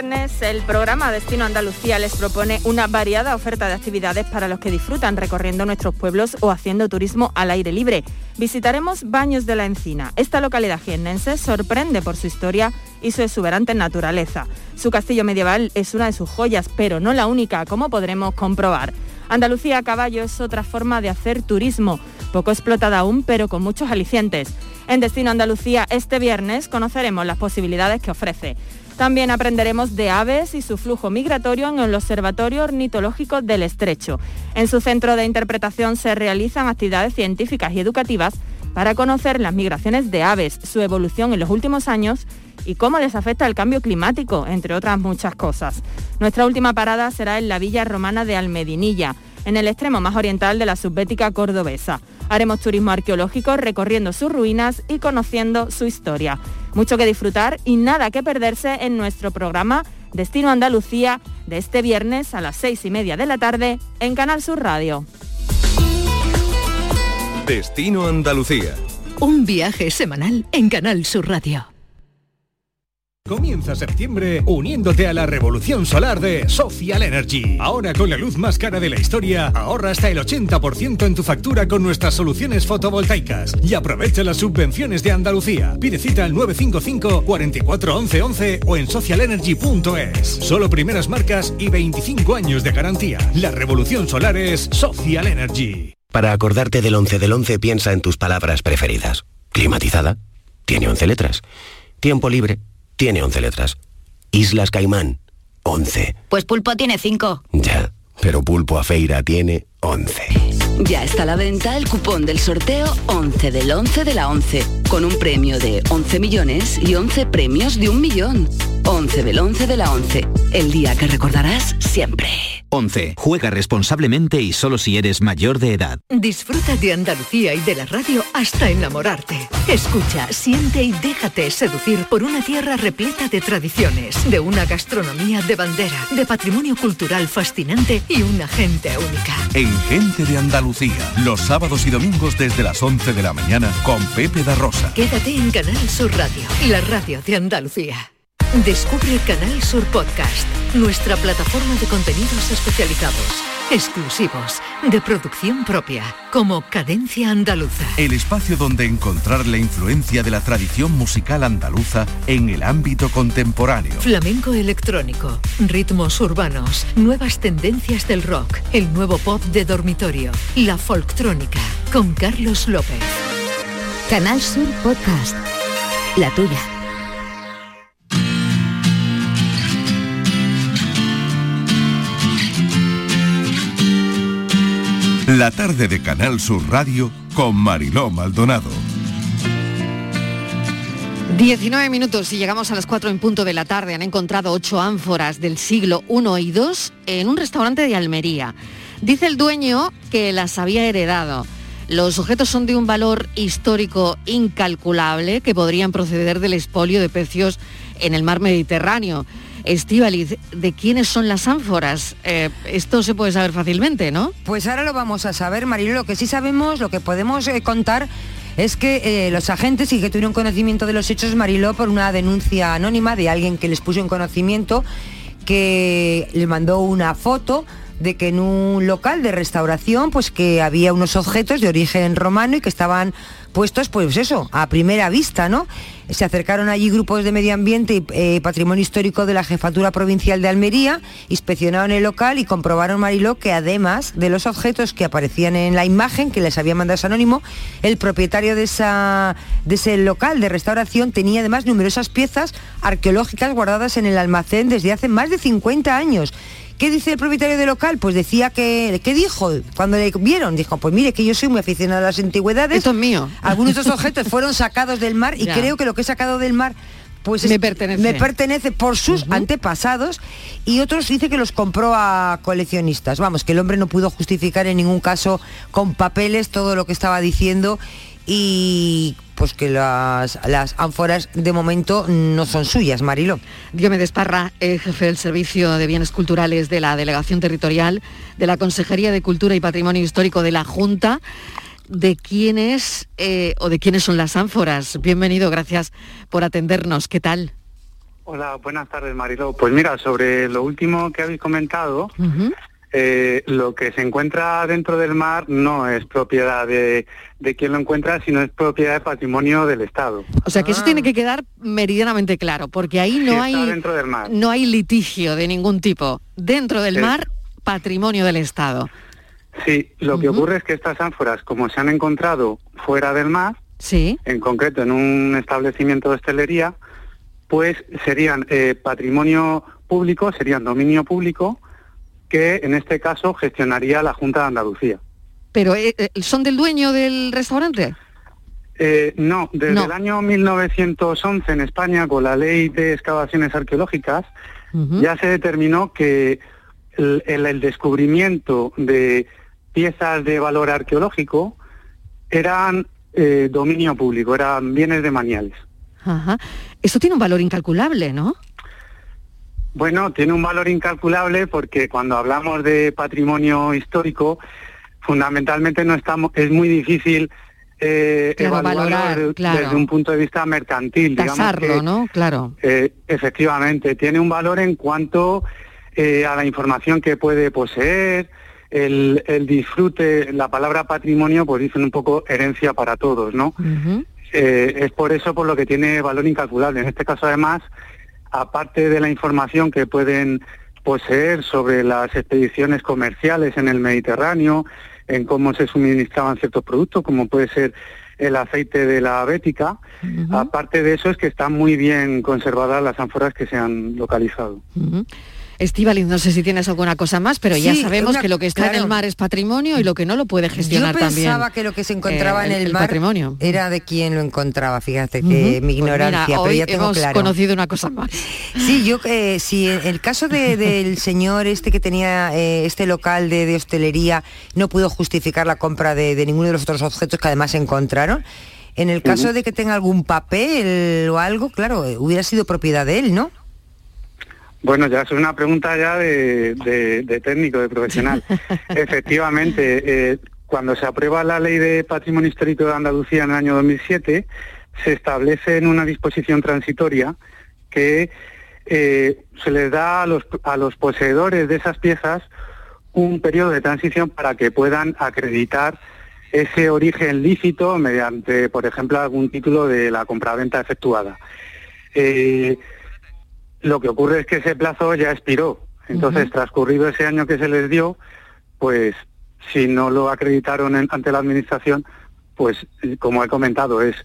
El programa Destino Andalucía les propone una variada oferta de actividades para los que disfrutan recorriendo nuestros pueblos o haciendo turismo al aire libre. Visitaremos Baños de la Encina. Esta localidad jiennense sorprende por su historia y su exuberante naturaleza. Su castillo medieval es una de sus joyas, pero no la única, como podremos comprobar. Andalucía a caballo es otra forma de hacer turismo, poco explotada aún, pero con muchos alicientes. En Destino Andalucía este viernes conoceremos las posibilidades que ofrece. También aprenderemos de aves y su flujo migratorio en el Observatorio Ornitológico del Estrecho. En su centro de interpretación se realizan actividades científicas y educativas para conocer las migraciones de aves, su evolución en los últimos años y cómo les afecta el cambio climático, entre otras muchas cosas. Nuestra última parada será en la Villa Romana de Almedinilla, en el extremo más oriental de la subbética cordobesa. Haremos turismo arqueológico recorriendo sus ruinas y conociendo su historia. Mucho que disfrutar y nada que perderse en nuestro programa Destino Andalucía de este viernes a las seis y media de la tarde en Canal Sur Radio. Destino Andalucía. Un viaje semanal en Canal Sur Radio. Comienza septiembre uniéndote a la revolución solar de Social Energy. Ahora con la luz más cara de la historia, ahorra hasta el 80% en tu factura con nuestras soluciones fotovoltaicas y aprovecha las subvenciones de Andalucía. Pide cita al 955 44 11 11 o en socialenergy.es. Solo primeras marcas y 25 años de garantía. La revolución solar es Social Energy. Para acordarte del 11 del 11 piensa en tus palabras preferidas. Climatizada. Tiene 11 letras. Tiempo libre tiene 11 letras. Islas Caimán, 11. Pues Pulpo tiene 5. Ya, pero Pulpo a Feira tiene 11. Ya está a la venta el cupón del sorteo 11 del 11 de la 11, con un premio de 11 millones y 11 premios de un millón. 11 del 11 de la 11. el día que recordarás siempre. 11. Juega responsablemente y solo si eres mayor de edad. Disfruta de Andalucía y de la radio hasta enamorarte. Escucha, siente y déjate seducir por una tierra repleta de tradiciones, de una gastronomía de bandera, de patrimonio cultural fascinante y una gente única. En Gente de Andalucía, los sábados y domingos desde las 11 de la mañana con Pepe da Rosa. Quédate en Canal Sur Radio, la radio de Andalucía. Descubre Canal Sur Podcast, nuestra plataforma de contenidos especializados, exclusivos, de producción propia, como Cadencia Andaluza. El espacio donde encontrar la influencia de la tradición musical andaluza en el ámbito contemporáneo. Flamenco electrónico, ritmos urbanos, nuevas tendencias del rock, el nuevo pop de dormitorio, la folktrónica, con Carlos López. Canal Sur Podcast. La tuya. La tarde de Canal Sur Radio con Mariló Maldonado. 19 minutos y llegamos a las 4 en punto de la tarde. Han encontrado ocho ánforas del siglo I y II en un restaurante de Almería. Dice el dueño que las había heredado. Los objetos son de un valor histórico incalculable que podrían proceder del expolio de pecios en el mar Mediterráneo. Estíbaliz, ¿de quiénes son las ánforas? Eh, esto se puede saber fácilmente, ¿no? Pues ahora lo vamos a saber, Marilo. Lo que sí sabemos, lo que podemos eh, contar es que eh, los agentes y que tuvieron conocimiento de los hechos Mariló por una denuncia anónima de alguien que les puso en conocimiento que les mandó una foto de que en un local de restauración pues que había unos objetos de origen romano y que estaban puestos pues eso, a primera vista, ¿no? Se acercaron allí grupos de medio ambiente y eh, patrimonio histórico de la Jefatura Provincial de Almería, inspeccionaron el local y comprobaron, Mariló, que además de los objetos que aparecían en la imagen que les había mandado ese anónimo, el propietario de, esa, de ese local de restauración tenía además numerosas piezas arqueológicas guardadas en el almacén desde hace más de 50 años. ¿Qué dice el propietario del local? Pues decía que, ¿qué dijo? Cuando le vieron, dijo, pues mire que yo soy muy aficionado a las antigüedades. Esto es mío. Algunos de estos objetos fueron sacados del mar y Ya. creo que lo que he sacado del mar pues Me es- pertenece. me pertenece por sus antepasados y otros dice que los compró a coleccionistas. Vamos, que el hombre no pudo justificar en ningún caso con papeles todo lo que estaba diciendo y pues que las, las ánforas de momento no son suyas, Marilo. Diomedes Parra, jefe del Servicio de Bienes Culturales de la Delegación Territorial de la Consejería de Cultura y Patrimonio Histórico de la Junta. ¿De quién es eh, o de quiénes son las ánforas? Bienvenido, gracias por atendernos. ¿Qué tal? Hola, buenas tardes, Mariló. Pues mira, sobre lo último que habéis comentado, eh, lo que se encuentra dentro del mar no es propiedad de, de quien lo encuentra, sino es propiedad de patrimonio del Estado. O sea que eso tiene que quedar meridianamente claro, porque ahí no hay dentro del mar. no hay litigio de ningún tipo. Dentro del Sí. mar, patrimonio del Estado. Sí, lo que ocurre es que estas ánforas, como se han encontrado fuera del mar, Sí. en concreto en un establecimiento de hostelería, pues serían eh, patrimonio público, serían dominio público, que en este caso gestionaría la Junta de Andalucía. Pero eh, eh, son del dueño del restaurante. Eh, no, desde No. el año 1911 en España, con la ley de excavaciones arqueológicas, ya se determinó que el, el- el descubrimiento de piezas de valor arqueológico eran eh, dominio público, eran bienes de maniales. Ajá. Esto tiene un valor incalculable, ¿no? Bueno, tiene un valor incalculable porque cuando hablamos de patrimonio histórico, fundamentalmente no estamos, es muy difícil eh, Claro, evaluarlo valorar, desde, claro. desde un punto de vista mercantil. digamos Tasarlo, que, ¿no? Claro. eh, efectivamente, tiene un valor en cuanto eh, a la información que puede poseer, el, el disfrute, la palabra patrimonio, pues dicen un poco herencia para todos, ¿no? Eh, es por eso por lo que tiene valor incalculable. En este caso, además, aparte de la información que pueden poseer sobre las expediciones comerciales en el Mediterráneo, en cómo se suministraban ciertos productos, como puede ser el aceite de la bética, aparte de eso es que están muy bien conservadas las ánforas que se han localizado. Estivaliz, no sé si tienes alguna cosa más, pero ya Sí, sabemos una- que lo que está en el mar es patrimonio y lo que no lo puede gestionar Yo también. pensaba que lo que se encontraba eh, en el, el mar patrimonio. era de quien lo encontraba, fíjate que mi Pues ignorancia, mira, pero ya tengo hemos claro. conocido una cosa más. Sí, yo eh, si en el caso de- del señor este que tenía eh, este local de, de hostelería no pudo justificar la compra de, de ninguno de los otros objetos que además se encontraron, en el caso de que tenga algún papel o algo, claro, hubiera sido propiedad de él, ¿no? Bueno, ya es una pregunta ya de, de- de técnico, de profesional. Efectivamente, eh, cuando se aprueba la Ley de Patrimonio Histórico de Andalucía en el año 2007, se establece en una disposición transitoria que eh, se les da a los, a los poseedores de esas piezas un periodo de transición para que puedan acreditar ese origen lícito mediante, por ejemplo, algún título de la compraventa efectuada. Eh, lo que ocurre es que ese plazo ya expiró. Entonces, transcurrido ese año que se les dio, pues si no lo acreditaron en- ante la administración, pues como he comentado, es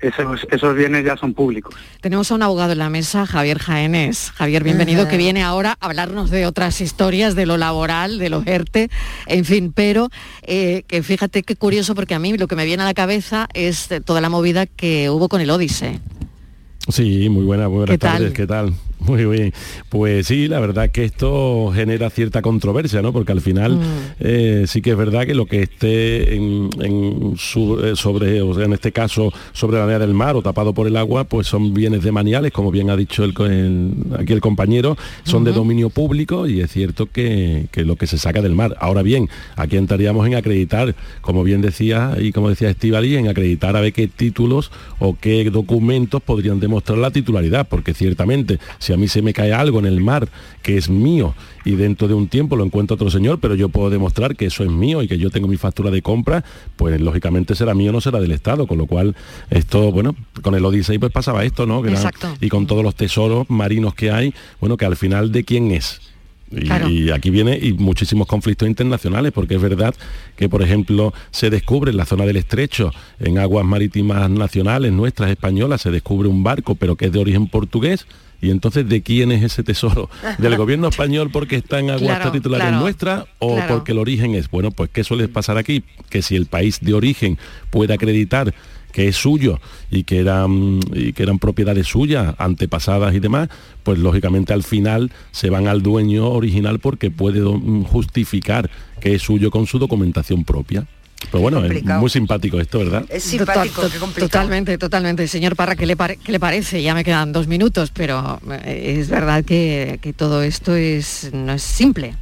esos, esos bienes ya son públicos. Tenemos a un abogado en la mesa, Javier Jaénes. Javier, bienvenido, que viene ahora a hablarnos de otras historias, de lo laboral, de los ERTE, en fin, pero eh, que fíjate qué curioso, porque a mí lo que me viene a la cabeza es eh, toda la movida que hubo con el Odise. Sí, muy buenas, buenas ¿Qué tal? tardes, ¿qué tal? Muy bien. Pues sí, la verdad que esto genera cierta controversia, ¿no? Porque al final Mm. eh, sí que es verdad que lo que esté en, en su- eh, sobre, o sea, en este caso, sobre la área del mar o tapado por el agua, pues son bienes demaniales, como bien ha dicho el co- el- aquí el compañero, son de dominio público y es cierto que, que lo que se saca del mar. Ahora bien, aquí entraríamos en acreditar, como bien decía y como decía Estivali, en acreditar a ver qué títulos o qué documentos podrían demostrar la titularidad, porque ciertamente si a mí se me cae algo en el mar que es mío y dentro de un tiempo lo encuentra otro señor, pero yo puedo demostrar que eso es mío y que yo tengo mi factura de compra, pues lógicamente será mío, no será del Estado, con lo cual esto, bueno, con el Odisei pues pasaba esto, ¿no? Que era- Exacto. y con todos los tesoros marinos que hay, bueno, que al final de quién es. Y, Claro. y aquí viene y muchísimos conflictos internacionales, porque es verdad que, por ejemplo, se descubre en la zona del estrecho, en aguas marítimas nacionales, nuestras españolas, se descubre un barco, pero que es de origen portugués. Y entonces, ¿de quién es ese tesoro? ¿Del gobierno español porque está en aguas Claro, titulares claro, nuestras o porque el origen es? Bueno, pues ¿qué suele pasar aquí? Que si el país de origen puede acreditar que es suyo y que eran y que eran propiedades suyas antepasadas y demás pues lógicamente al final se van al dueño original porque puede justificar que es suyo con su documentación propia pero bueno es muy simpático esto verdad Es simpático, Total- qué complicado. Totalmente, totalmente. Señor Parra, ¿qué le, pare- qué le parece? Ya me quedan dos minutos, pero eh, es verdad que, que todo esto es, no es simple.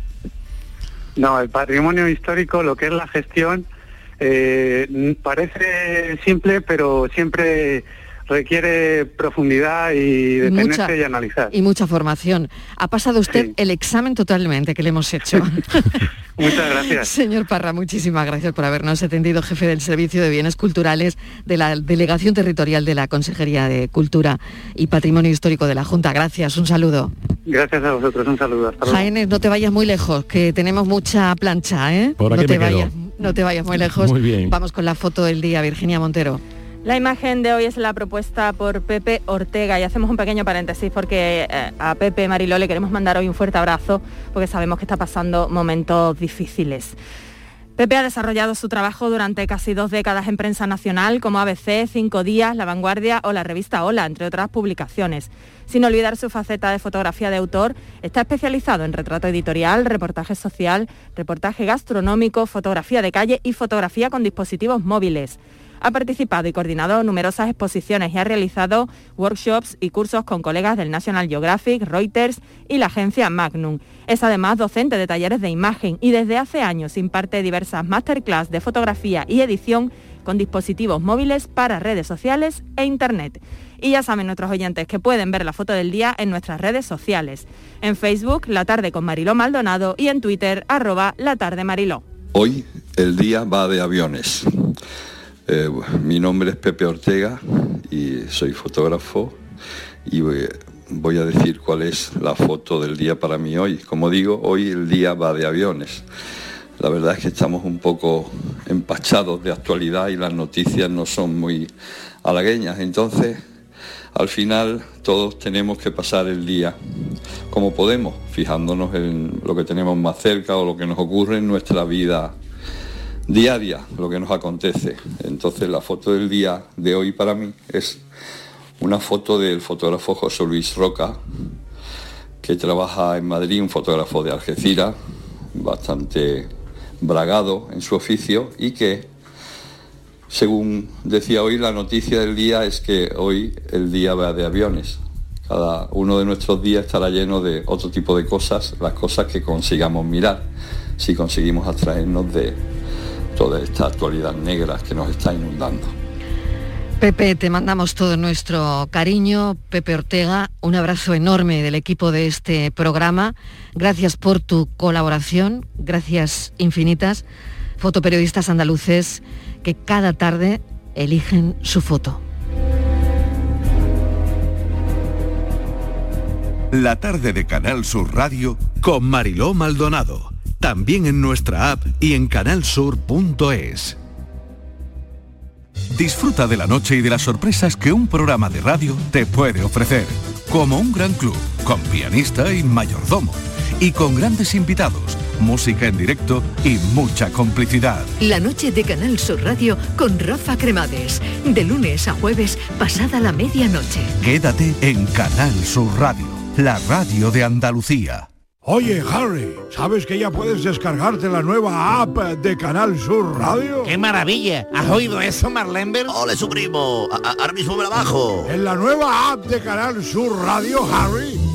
No, el patrimonio histórico, lo que es la gestión, eh, parece simple, pero siempre requiere profundidad y detenerse Mucha- y analizar. Y mucha formación. Ha pasado usted el examen totalmente que le hemos hecho. Muchas gracias. Señor Parra, muchísimas gracias por habernos atendido, jefe del Servicio de Bienes Culturales de la Delegación Territorial de la Consejería de Cultura y Patrimonio Histórico de la Junta. Gracias, un saludo. Gracias a vosotros, un saludo. Hasta luego. Jaénes, no te vayas muy lejos, que tenemos mucha plancha, ¿eh? Por no aquí te me quedo. No te vayas muy lejos. Muy bien. Vamos con la foto del día, Virginia Montero. La imagen de hoy es la propuesta por Pepe Ortega y hacemos un pequeño paréntesis porque eh, a Pepe Mariló le queremos mandar hoy un fuerte abrazo porque sabemos que está pasando momentos difíciles. Pepe ha desarrollado su trabajo durante casi dos décadas en prensa nacional como ABC, Cinco Días, La Vanguardia o la revista Hola, entre otras publicaciones. Sin olvidar su faceta de fotografía de autor, está especializado en retrato editorial, reportaje social, reportaje gastronómico, fotografía de calle y fotografía con dispositivos móviles. Ha participado y coordinado numerosas exposiciones y ha realizado workshops y cursos con colegas del National Geographic, Reuters y la agencia Magnum. Es además docente de talleres de imagen y desde hace años imparte diversas masterclass de fotografía y edición con dispositivos móviles para redes sociales e Internet. Y ya saben nuestros oyentes que pueden ver la foto del día en nuestras redes sociales. En Facebook, La Tarde con Mariló Maldonado y en Twitter, arroba La Tarde Mariló. Hoy el día va de aviones. Eh, mi nombre es Pepe Ortega y soy fotógrafo y voy, a decir cuál es la foto del día para mí hoy. Como digo, hoy el día va de aviones. La verdad es que estamos un poco empachados de actualidad y las noticias no son muy halagueñas. Entonces, Al final todos tenemos que pasar el día como podemos, fijándonos en lo que tenemos más cerca o lo que nos ocurre en nuestra vida diaria, lo que nos acontece. Entonces la foto del día de hoy para mí es una foto del fotógrafo José Luis Roca, que trabaja en Madrid, un fotógrafo de Algeciras, bastante bragado en su oficio y que, según decía hoy, la noticia del día es que hoy el día va de aviones. Cada uno de nuestros días estará lleno de otro tipo de cosas, las cosas que consigamos mirar, si conseguimos abstraernos de toda esta actualidad negra que nos está inundando. Pepe, te mandamos todo nuestro cariño. Pepe Ortega, un abrazo enorme del equipo de este programa. Gracias por tu colaboración, gracias infinitas. Fotoperiodistas andaluces que cada tarde eligen su foto. La tarde de Canal Sur Radio con Mariló Maldonado. También en nuestra app y en canalsur.es. Disfruta de la noche y de las sorpresas que un programa de radio te puede ofrecer. Como un gran club, con pianista y mayordomo. Y con grandes invitados, música en directo y mucha complicidad. La noche de Canal Sur Radio con Rafa Cremades. De lunes a jueves, pasada la medianoche. Quédate en Canal Sur Radio, la radio de Andalucía. Oye, Harry, ¿sabes que ya puedes descargarte la nueva app de Canal Sur Radio? ¡Qué maravilla! ¿Has oído eso, Marlenber? ¡Ole, su primo! A- Ahora mismo me la bajo. En la nueva app de Canal Sur Radio, Harry,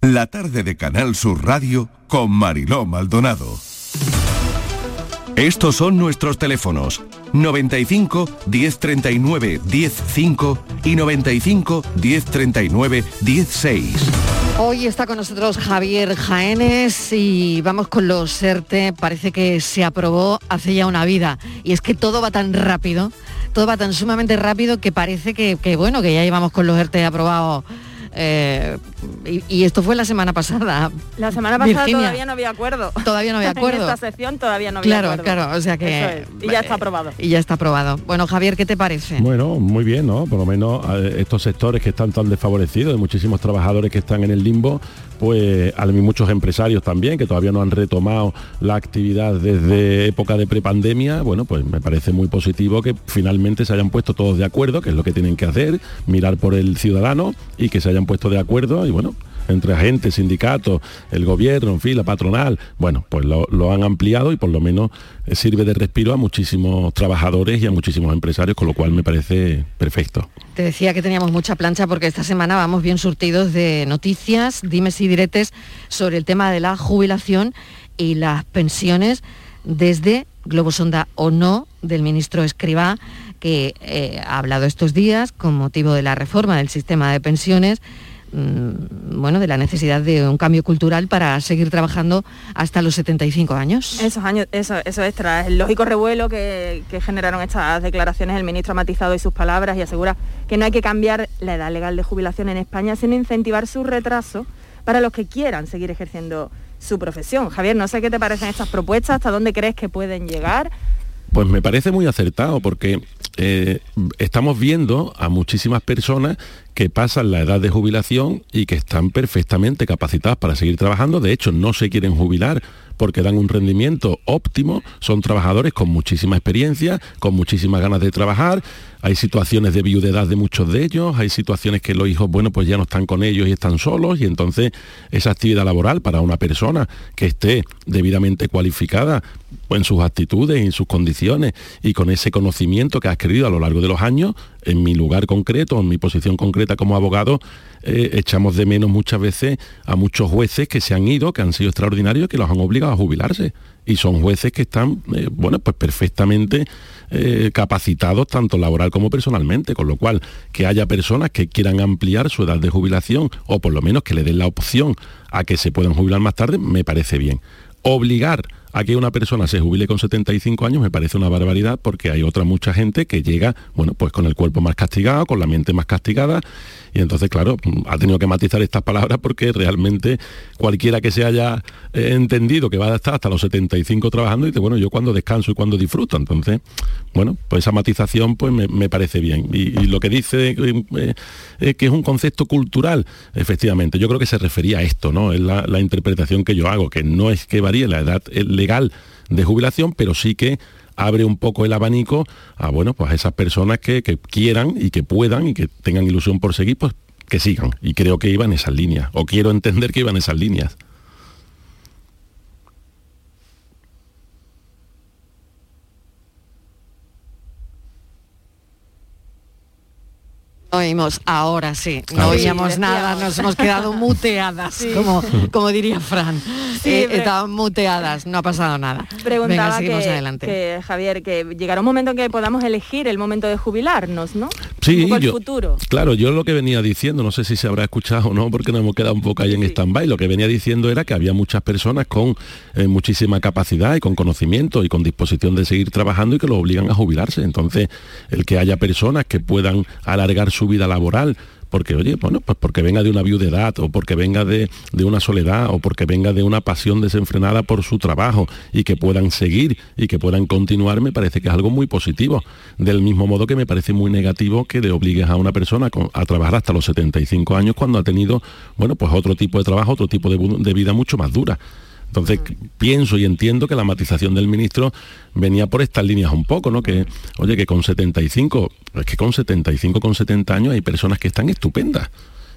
La tarde de Canal Sur Radio con Mariló Maldonado. Estos son nuestros teléfonos 95 1039 105 y 95 1039 16. Hoy está con nosotros Javier Jaénes y vamos con los ERTE. Parece que se aprobó hace ya una vida. Y es que todo va tan rápido, todo va tan sumamente rápido que parece que, que, bueno, que ya llevamos con los ERTE aprobados. eh, y, y esto fue la semana pasada. La semana pasada Virginia. todavía no había acuerdo. Todavía no había acuerdo. en esta sección todavía no había Claro, acuerdo. claro, o sea que- es, Y ya está aprobado. Y ya está aprobado. Bueno, Javier, ¿qué te parece? Bueno, muy bien, ¿no? Por lo menos estos sectores que están tan desfavorecidos, hay muchísimos trabajadores que están en el limbo, pues hay muchos empresarios también que todavía no han retomado la actividad desde época de prepandemia. Bueno, pues me parece muy positivo que finalmente se hayan puesto todos de acuerdo, que es lo que tienen que hacer, mirar por el ciudadano y que se hayan puesto de acuerdo y bueno, entre agentes, sindicatos, el gobierno, en fin, la patronal, bueno, pues lo, han ampliado y por lo menos sirve de respiro a muchísimos trabajadores y a muchísimos empresarios, con lo cual me parece perfecto. Te decía que teníamos mucha plancha porque esta semana vamos bien surtidos de noticias, dimes y diretes sobre el tema de la jubilación y las pensiones desde Globo Sonda o no del ministro Escribá, que eh, ha hablado estos días con motivo de la reforma del sistema de pensiones bueno, de la necesidad de un cambio cultural para seguir trabajando hasta los 75 años. Esos años, eso, eso es, tras el lógico revuelo que, que generaron estas declaraciones, el ministro ha matizado hoy sus palabras y asegura que no hay que cambiar la edad legal de jubilación en España, sino incentivar su retraso para los que quieran seguir ejerciendo su profesión. Javier, no sé qué te parecen estas propuestas, hasta dónde crees que pueden llegar. Pues me parece muy acertado porque eh, estamos viendo a muchísimas personas que pasan la edad de jubilación y que están perfectamente capacitadas para seguir trabajando. De hecho, no se quieren jubilar porque dan un rendimiento óptimo. Son trabajadores con muchísima experiencia, con muchísimas ganas de trabajar. Hay situaciones de viudedad de muchos de ellos, hay situaciones que los hijos, bueno, pues ya no están con ellos y están solos y entonces esa actividad laboral para una persona que esté debidamente cualificada en sus actitudes, en sus condiciones y con ese conocimiento que ha adquirido a lo largo de los años, en mi lugar concreto, en mi posición concreta como abogado, eh, echamos de menos muchas veces a muchos jueces que se han ido, que han sido extraordinarios, que los han obligado a jubilarse. Y son jueces que están, eh, bueno, pues perfectamente eh, capacitados tanto laboral como personalmente, con lo cual que haya personas que quieran ampliar su edad de jubilación o por lo menos que le den la opción a que se puedan jubilar más tarde, me parece bien. Obligar a que una persona se jubile con 75 años me parece una barbaridad porque hay otra mucha gente que llega, bueno, pues con el cuerpo más castigado, con la mente más castigada y entonces, claro, ha tenido que matizar estas palabras porque realmente cualquiera que se haya eh, entendido que va a estar hasta los 75 trabajando, dice, bueno, yo cuando descanso y cuando disfruto. Entonces, bueno, pues esa matización pues me, parece bien. Y, lo que dice eh, eh, que es un concepto cultural, efectivamente, yo creo que se refería a esto, ¿no? Es la interpretación que yo hago, que no es que varíe la edad legal de jubilación, pero sí que abre un poco el abanico a bueno, pues esas personas que, quieran y que puedan y que tengan ilusión por seguir, pues que sigan. Y creo que iban esas líneas, o quiero entender que iban esas líneas. Oímos, ahora sí, no oíamos nada, nos hemos quedado muteadas, como, como diría Fran. Sí, eh, muteadas, no ha pasado nada. Preguntaba Venga, que, adelante. Javier, que llegará un momento en que podamos elegir el momento de jubilarnos, ¿no? Sí, yo, futuro. claro, yo lo que venía diciendo, no sé si se habrá escuchado o no, porque nos hemos quedado un poco ahí en stand-by, lo que venía diciendo era que había muchas personas con eh, muchísima capacidad y con conocimiento y con disposición de seguir trabajando y que lo obligan a jubilarse. Entonces, el que haya personas que puedan alargar su vida laboral, porque oye, bueno, pues porque venga de una viudedad o porque venga de, una soledad o porque venga de una pasión desenfrenada por su trabajo y que puedan seguir y que puedan continuar, me parece que es algo muy positivo. Del mismo modo que me parece muy negativo que le obligues a una persona a trabajar hasta los 75 años cuando ha tenido, bueno, pues otro tipo de trabajo, otro tipo de vida mucho más dura. Entonces pienso y entiendo que la matización del ministro venía por estas líneas un poco, ¿no? Que, oye, que con 75, es que con 75, con 70 años hay personas que están estupendas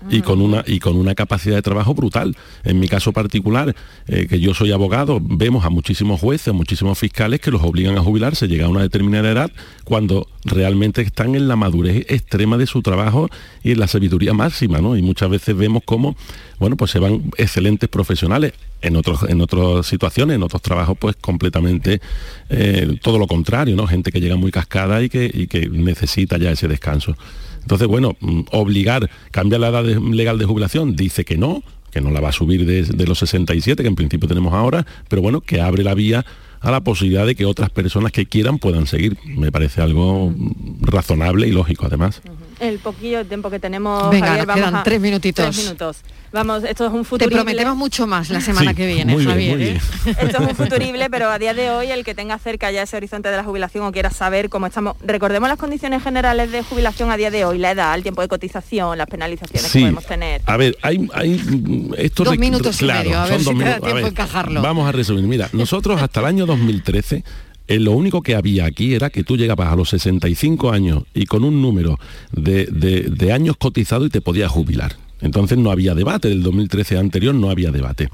y con una y con una capacidad de trabajo brutal. En mi caso particular, eh, que yo soy abogado, vemos a muchísimos jueces, a muchísimos fiscales que los obligan a jubilarse, llega a una determinada edad, cuando realmente están en la madurez extrema de su trabajo y en la sabiduría máxima, ¿no? Y muchas veces vemos cómo, bueno, pues se van excelentes profesionales. En, otros, en otras situaciones, en otros trabajos, pues completamente eh, todo lo contrario, ¿no? Gente que llega muy cascada y que, y que necesita ya ese descanso. Entonces, bueno, mm, obligar, cambiar la edad legal de jubilación, dice que no, que no la va a subir de, de, los 67, que en principio tenemos ahora, pero bueno, que abre la vía a la posibilidad de que otras personas que quieran puedan seguir. Me parece algo razonable y lógico, además el poquillo tiempo que tenemos, Venga, quedan tres minutitos. minutos. Vamos, esto es un futurible. Te prometemos mucho más la semana que viene, Javier. ¿eh? Esto es un futurible, pero a día de hoy el que tenga cerca ya ese horizonte de la jubilación o quiera saber cómo estamos, recordemos las condiciones generales de jubilación a día de hoy, la edad, el tiempo de cotización, las penalizaciones que podemos tener. A ver, hay, hay estos dos minutos y medio, a ver si te da tiempo encajarlo. Vamos a resumir. Mira, nosotros hasta el año 2013 eh, lo único que había aquí era que tú llegabas a los 65 años y con un número de, años cotizado y te podías jubilar. Entonces no había debate, del 2013 anterior no había debate.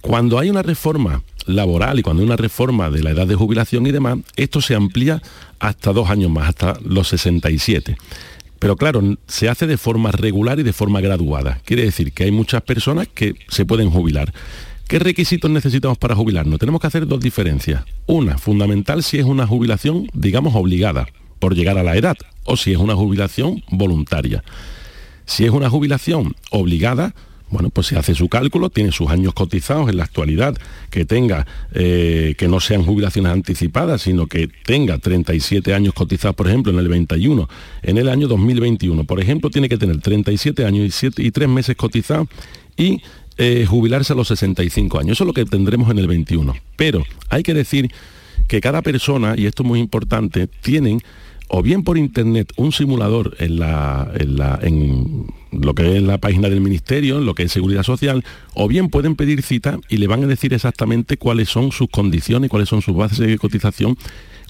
Cuando hay una reforma laboral y cuando hay una reforma de la edad de jubilación y demás, esto se amplía hasta dos años más, hasta los 67. Pero claro, se hace de forma regular y de forma graduada. Quiere decir que hay muchas personas que se pueden jubilar. ¿Qué requisitos necesitamos para jubilarnos? Tenemos que hacer dos diferencias. Una, fundamental si es una jubilación, digamos, obligada por llegar a la edad, o si es una jubilación voluntaria. Si es una jubilación obligada, bueno, pues se hace su cálculo, tiene sus años cotizados en la actualidad, que tenga, eh, que no sean jubilaciones anticipadas, sino que tenga 37 años cotizados, por ejemplo, en el 21, en el año 2021, por ejemplo, tiene que tener 37 años y, 7, y 3 meses cotizados y eh, jubilarse a los 65 años. Eso es lo que tendremos en el 21. Pero hay que decir que cada persona, y esto es muy importante, tienen o bien por internet un simulador en, la, en, lo que es la página del ministerio, en lo que es seguridad social, o bien pueden pedir cita y le van a decir exactamente cuáles son sus condiciones, cuáles son sus bases de cotización,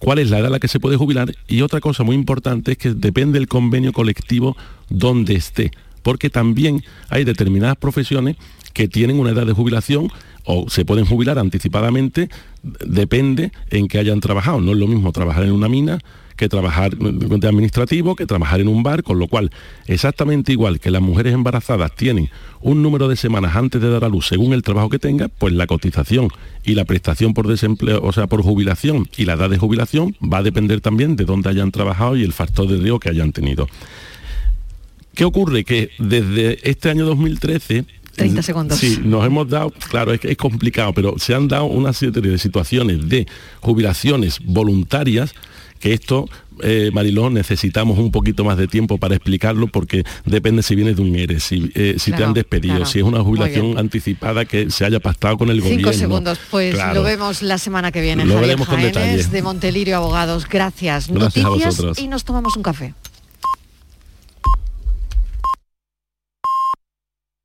cuál es la edad a la que se puede jubilar. Y otra cosa muy importante es que depende del convenio colectivo donde esté, porque también hay determinadas profesiones que tienen una edad de jubilación o se pueden jubilar anticipadamente, depende en que hayan trabajado. No es lo mismo trabajar en una mina que trabajar de administrativo, que trabajar en un bar, con lo cual, exactamente igual que las mujeres embarazadas tienen un número de semanas antes de dar a luz según el trabajo que tenga, pues la cotización y la prestación por desempleo, o sea, por jubilación y la edad de jubilación va a depender también de dónde hayan trabajado y el factor de riesgo que hayan tenido. ¿Qué ocurre? Que desde este año 2013 30 segundos. Sí, nos hemos dado, claro, es, es complicado, pero se han dado una serie de situaciones de jubilaciones voluntarias que esto, eh, Marilón, necesitamos un poquito más de tiempo para explicarlo porque depende si vienes de un ERE, si, eh, si te han despedido, si es una jubilación anticipada que se haya pactado con el gobierno. Cinco segundos, pues lo vemos la semana que viene. Lo Javier veremos con Jaénes, de Montelirio Abogados. Gracias. Gracias a vosotros. y nos tomamos un café.